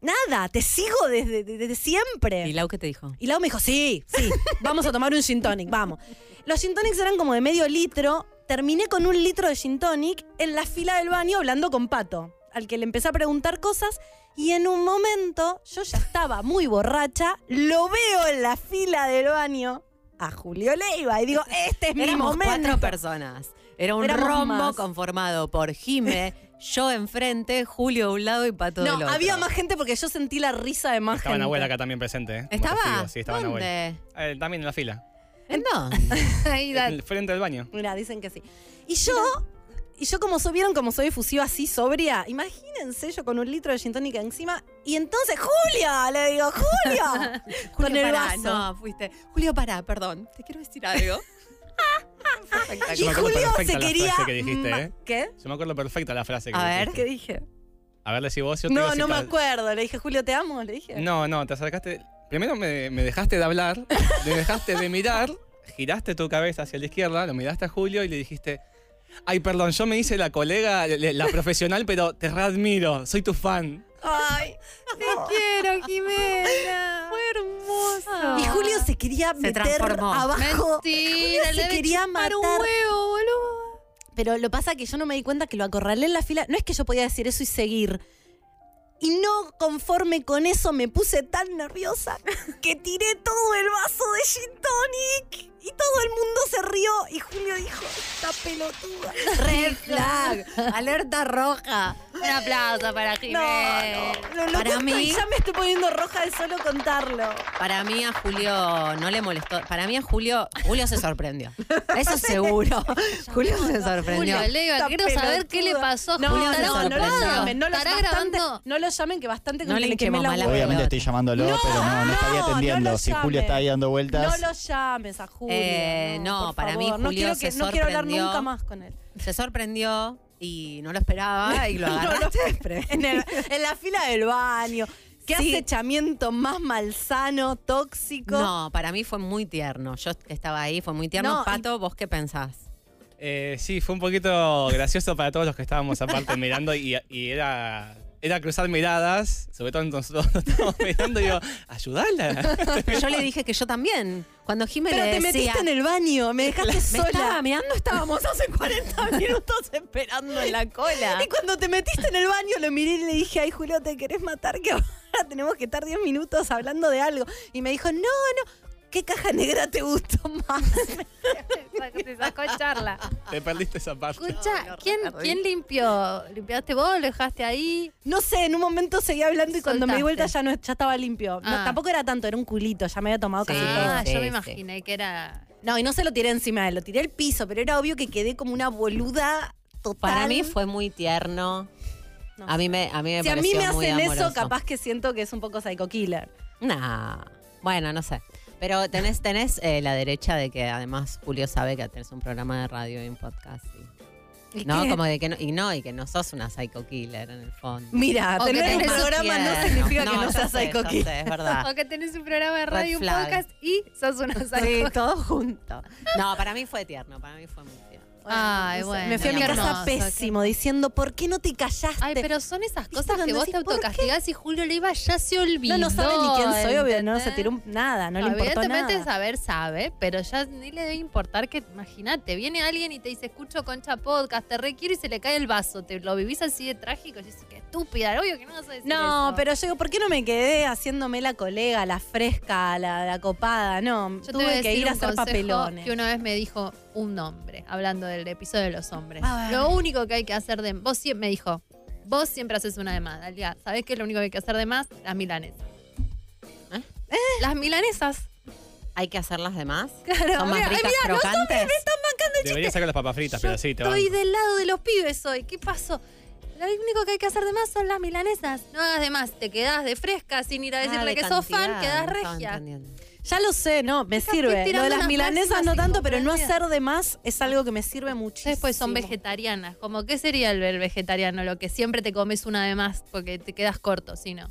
nada, te sigo desde, desde siempre. ¿Y Lau qué te dijo? Y Lau me dijo, sí, sí, vamos a tomar un gin tonic, vamos. Los gin tonics eran como de medio litro. Terminé con un litro de gin tonic en la fila del baño hablando con Pato, al que le empecé a preguntar cosas. Y en un momento, yo ya estaba muy borracha, lo veo en la fila del baño a Julio Leiva y digo, este es mi Éramos momento. cuatro personas. Era un Éramos rombo más. conformado por Jime, yo enfrente, Julio de un lado y Pato del No, otro. había más gente porque yo sentí la risa de más Estaba gente. Nahuel acá también presente, ¿eh? Como ¿Estaba? testigo, Sí, estaba Nahuel. ¿Dónde? Eh, también en la fila. ¿En dónde? Ahí da- En el frente del baño. Mira, dicen que sí. Y yo, y yo como so- vieron como soy efusiva así sobria, imagínense yo con un litro de gin tonic encima y entonces Julia, le digo, Julia, con Julio, el pará, vaso. No, fuiste. Julio, pará, perdón. Te quiero decir algo. Y Julio se quería que dijiste, ¿eh? ¿Qué? Yo me acuerdo perfecta la frase que A ver, dijiste. ¿Qué dije? A ver, decí vos, yo te No, no me acuerdo. Le dije, Julio, te amo, le dije. No, no, te acercaste. Primero me, me dejaste de hablar, me dejaste de mirar giraste tu cabeza hacia la izquierda, lo miraste a Julio y le dijiste, ay, perdón, yo me hice la colega, la, la profesional, pero te readmiro, soy tu fan. Ay, te quiero, Jimena. Fue hermoso. Y Julio se quería meter transformó. abajo. Mentira, Julio le se quería matar. un huevo, boludo. Pero lo pasa que yo no me di cuenta que lo acorralé en la fila. No es que yo podía decir eso y seguir. Y no conforme con eso me puse tan nerviosa que tiré todo el vaso de gin tonic. Y todo el mundo se rió. Y Julio dijo, esta pelotuda. Red flag, alerta roja. Un aplauso para Jimena. No, lo Para mí- ya me estoy poniendo roja de solo contarlo. Para mí a Julio no le molestó. Para mí a Julio, Julio se sorprendió. Eso seguro. Julio se sorprendió. Julio, quiero saber qué le pasó a No, Julio. no, no, no lo llamen, no lo, Estará bastante- grabando. no lo llamen que bastante con No que le quemé la. Obviamente estoy llamándolo, No, pero no, no estaría atendiendo. si Julio está ahí dando vueltas. No lo llames a Julio. Eh, no, para mí favor. no Julio quiero se No quiero hablar sorprendió. nunca más con él. Se sorprendió y no lo esperaba y lo agarraste. en, el- en la fila del baño. Qué Sí. acechamiento más malsano, tóxico. No, para mí fue muy tierno. Yo estaba ahí, fue muy tierno. No, y- Pato, ¿vos qué pensás? Eh, sí, fue un poquito gracioso para todos los que estábamos aparte mirando y, y era, era cruzar miradas, sobre todo nosotros nos estábamos mirando y digo, ayudala. Yo le dije que yo también. Cuando Jimé Pero le te decía, metiste en el baño, me dejaste me sola. estaba meando, estábamos hace 40 minutos esperando en la cola. Y cuando te metiste en el baño, lo miré y le dije, ay, Julio, ¿te querés matar? Que ahora tenemos que estar 10 minutos hablando de algo. Y me dijo, no, no, ¿qué caja negra te gustó más? Se sacó charla. Te perdiste esa parte. Escucha, ¿quién, ¿quién limpió? ¿Limpiaste vos? ¿Lo dejaste ahí? No sé, en un momento seguía hablando y cuando me di vuelta ya, no, ya estaba limpio. No, Ah. tampoco era tanto, era un culito, ya me había tomado casi Sí. todo. Ah, sí, yo me imaginé que era. No, y no se lo tiré encima de él, lo tiré al piso, pero era obvio que quedé como una boluda total. Para mí fue muy tierno. No A mí me, a mí me Si a mí me hacen eso, capaz que siento que es un poco psycho killer. Nah. Bueno, no sé. Pero tenés, tenés eh, la derecha de que además Julio sabe que tenés un programa de radio y un podcast. y- ¿Y no, qué? como de que no, y no, y que no sos una psycho killer en el fondo. Mira, O que tener un tenés programa no significa que no ya seas sé, psycho killer. sé, es verdad. O que tenés un programa de radio, un flag. podcast y sos una Sí, psycho. todo junto. No, para mí fue tierno, para mí fue muy tierno. Ay, bueno. Me fui a mi casa hermoso, qué pésimo diciendo, ¿por qué no te callaste? Ay, pero son esas ¿Viste cosas que vos te autocastigás y Julio Leiva ya se olvidó. no, no sabe ni quién soy, obvio, no se tiró nada, no, le importó Evidentemente nada. saber sabe, pero ya ni le debe importar que, imagínate, viene alguien y te dice, escucho Concha Podcast, te requiero y se le cae el vaso, te lo vivís así de trágico y dices, qué estúpida, obvio que no vas a decir No, eso. pero yo digo, ¿por qué no me quedé haciéndome la colega, la fresca, la, la copada? No, Yo tuve que ir a hacer papelones. Que una vez me dijo un nombre, hablando del episodio de los hombres. Lo único que hay que hacer de. Vos siempre me dijo, vos siempre haces una de más, Dalia. ¿Sabés qué es lo único que hay que hacer de más? Las milanesas. ¿Eh? Las milanesas. ¿Hay que hacer las demás? Claro, ¿Son más mira, ricas, mira, los crocantes? hombres me están bancando el Debería chiste. sacar las papas fritas, pero sí, te van. Estoy del lado de los pibes hoy. ¿Qué pasó? Lo único que hay que hacer de más son las milanesas. No hagas de más. Te quedás de fresca sin ir a Ah, decirle de que sos fan, quedás no estaba regia. entendiendo. Ya lo sé, no, me sirve. Lo de las milanesas no tanto, pero no hacer de más es algo que me sirve muchísimo. Después son vegetarianas. Como, ¿qué sería el, el vegetariano? Lo que siempre te comes una de más porque te quedas corto, si no.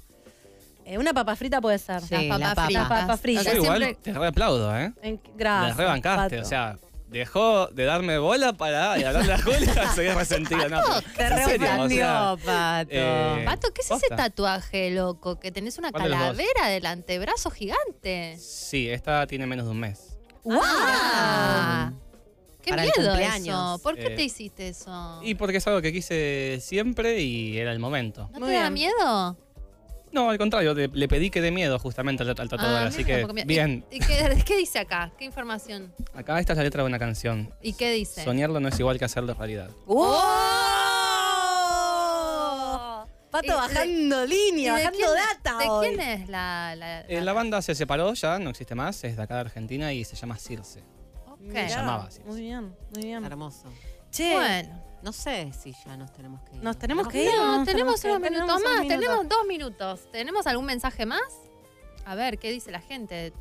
Eh, una papa frita puede ser. Sí, Las la papas papa. fritas. Las papas fritas. Yo igual siempre- te re aplaudo, ¿eh? En- gracias. rebancaste, Pato. o sea, dejó de darme bola para y hablarle a Julia, se había resentido. No, Pato, pero- en serio, o sea, Pato. eh, Pato, ¿qué es ese tatuaje, loco? Que tenés una ¿Cuál de calavera del antebrazo gigante. Sí, esta tiene menos de un mes. ¡Ah! ¡Qué miedo eso! ¿Por qué Eh, te hiciste eso? Y porque es algo que quise siempre y era el momento. ¿No Muy te da bien. miedo? No, al contrario, le, le pedí que dé miedo justamente al, al tatuador, Ah, así que bien. ¿Y, y qué, qué dice acá? ¿Qué información? Acá esta es la letra de una canción. ¿Y qué dice? Soñarlo no es igual que hacerlo realidad. ¡Oh! Pato Y de- bajando ¿Y línea, bajando quién, data ¿De hoy. quién es la...? la, Eh, la banda se separó ya, no existe más, es de acá de Argentina y se llama Circe. Ok. Mirá, llamaba así. Muy bien, muy bien. Hermoso. Che, Bueno. No sé si ya nos tenemos que ir. nos tenemos que ir. No, Nos tenemos unos minutos tenemos más. minutos. Tenemos dos minutos. ¿Tenemos algún mensaje más? A ver, ¿qué dice la gente?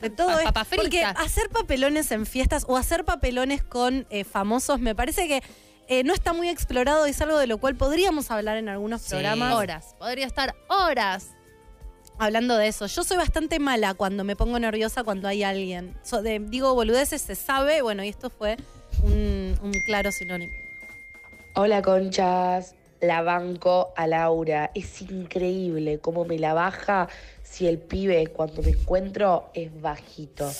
de todo Pa- esto. papas fritas. Porque hacer papelones en fiestas o hacer papelones con eh, famosos me parece que eh, no está muy explorado y es algo de lo cual podríamos hablar en algunos Sí. programas. Horas. Podría estar horas. hablando de eso, yo soy bastante mala cuando me pongo nerviosa cuando hay alguien. So- de- digo boludeces, se sabe, bueno, y esto fue un, un claro sinónimo. Hola conchas, la banco a Laura. Es increíble cómo me la baja si el pibe cuando me encuentro es bajito.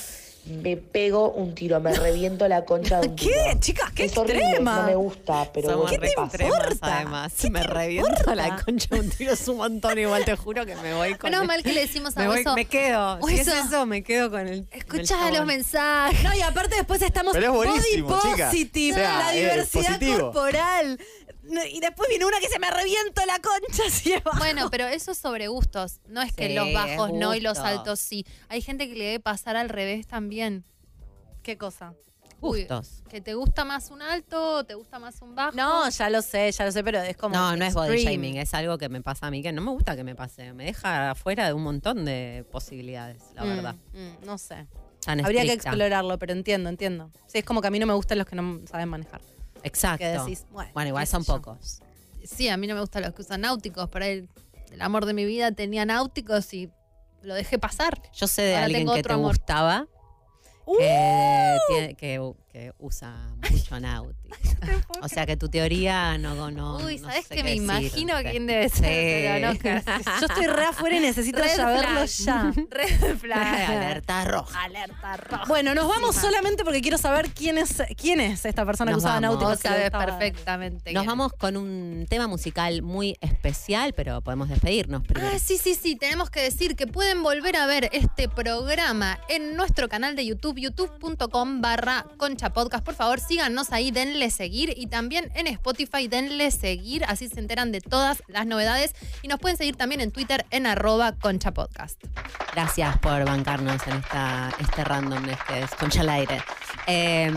Me pego un tiro, me reviento la concha de un tiro. ¿Qué? Chicas, qué es horrible, extrema. no me gusta, pero Somos bueno, re pasa. extremas, además. Me reviento la concha de un tiro es un montón igual, te juro que me voy con Menos el- mal que le decimos a me, voy- me quedo. Si es eso, me quedo con el. Escuchá con el los mensajes. No, y aparte después estamos Pero es buenísimo, body chica. positive, O sea, la diversidad positivo. corporal. Y después viene una que se me reviento la concha así. Bueno, pero eso es sobre gustos. No es que los bajos no y los altos sí. Hay gente que le debe pasar al revés también. ¿Qué cosa? Uy, Gustos. ¿Que te gusta más un alto o te gusta más un bajo? No, ya lo sé, ya lo sé, pero es como. No, no es body shaming, es algo que me pasa a mí que no me gusta que me pase. Me deja afuera de un montón de posibilidades, la Mm, verdad. mm, no sé. Tan Habría que explorarlo, pero entiendo, entiendo. Sí, es como que a mí no me gustan los que no saben manejar. Exacto. Que decís, bueno, bueno, igual son yo. pocos. Sí, a mí no me gustan los que usan náuticos. Por ahí el amor de mi vida tenía náuticos y lo dejé pasar. Yo sé de Ahora alguien que te amor. gustaba que, tiene- que, que usa mucho náutico. o sea que tu teoría no. no Uy, no ¿sabes sé qué? qué Me imagino quién debe ser, pero no Sí. Yo estoy re afuera y necesito Red saberlo flag. ya. Red flag. Alerta roja. Alerta roja. Bueno, nos vamos Sí, solamente porque quiero saber quién es, quién es esta persona Nos que usaba náuticos. Vos que gustaba. perfectamente. Nos vamos con un tema musical muy especial, pero podemos despedirnos primero. Ah, sí, sí, sí. Tenemos que decir que pueden volver a ver este programa en nuestro canal de YouTube, youtube.com barra concha podcast. Por favor, síganos ahí, denle seguir. Y también en Spotify, denle seguir. Así se enteran de todas las novedades. Y nos pueden seguir también en Twitter en arroba concha podcast. Gracias por bancarnos en esta, este randomness que es Concha al aire. Eh,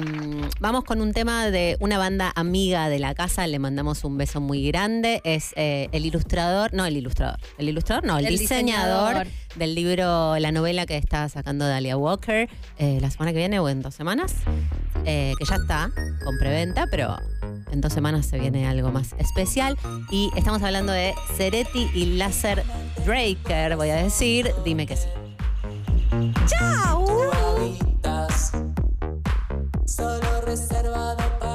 vamos con un tema de una banda amiga de la casa, le mandamos un beso muy grande. Es eh, el ilustrador, no el ilustrador, el ilustrador no, el, El diseñador, diseñador. del libro, la novela que está sacando Dalia Walker eh, la semana que viene o en dos semanas, eh, que ya está con preventa, pero en dos semanas se viene algo más especial. Y estamos hablando de Ceretti y Láser Draker, voy a decir, dime que sí. ¡Chao! Solo reservado para.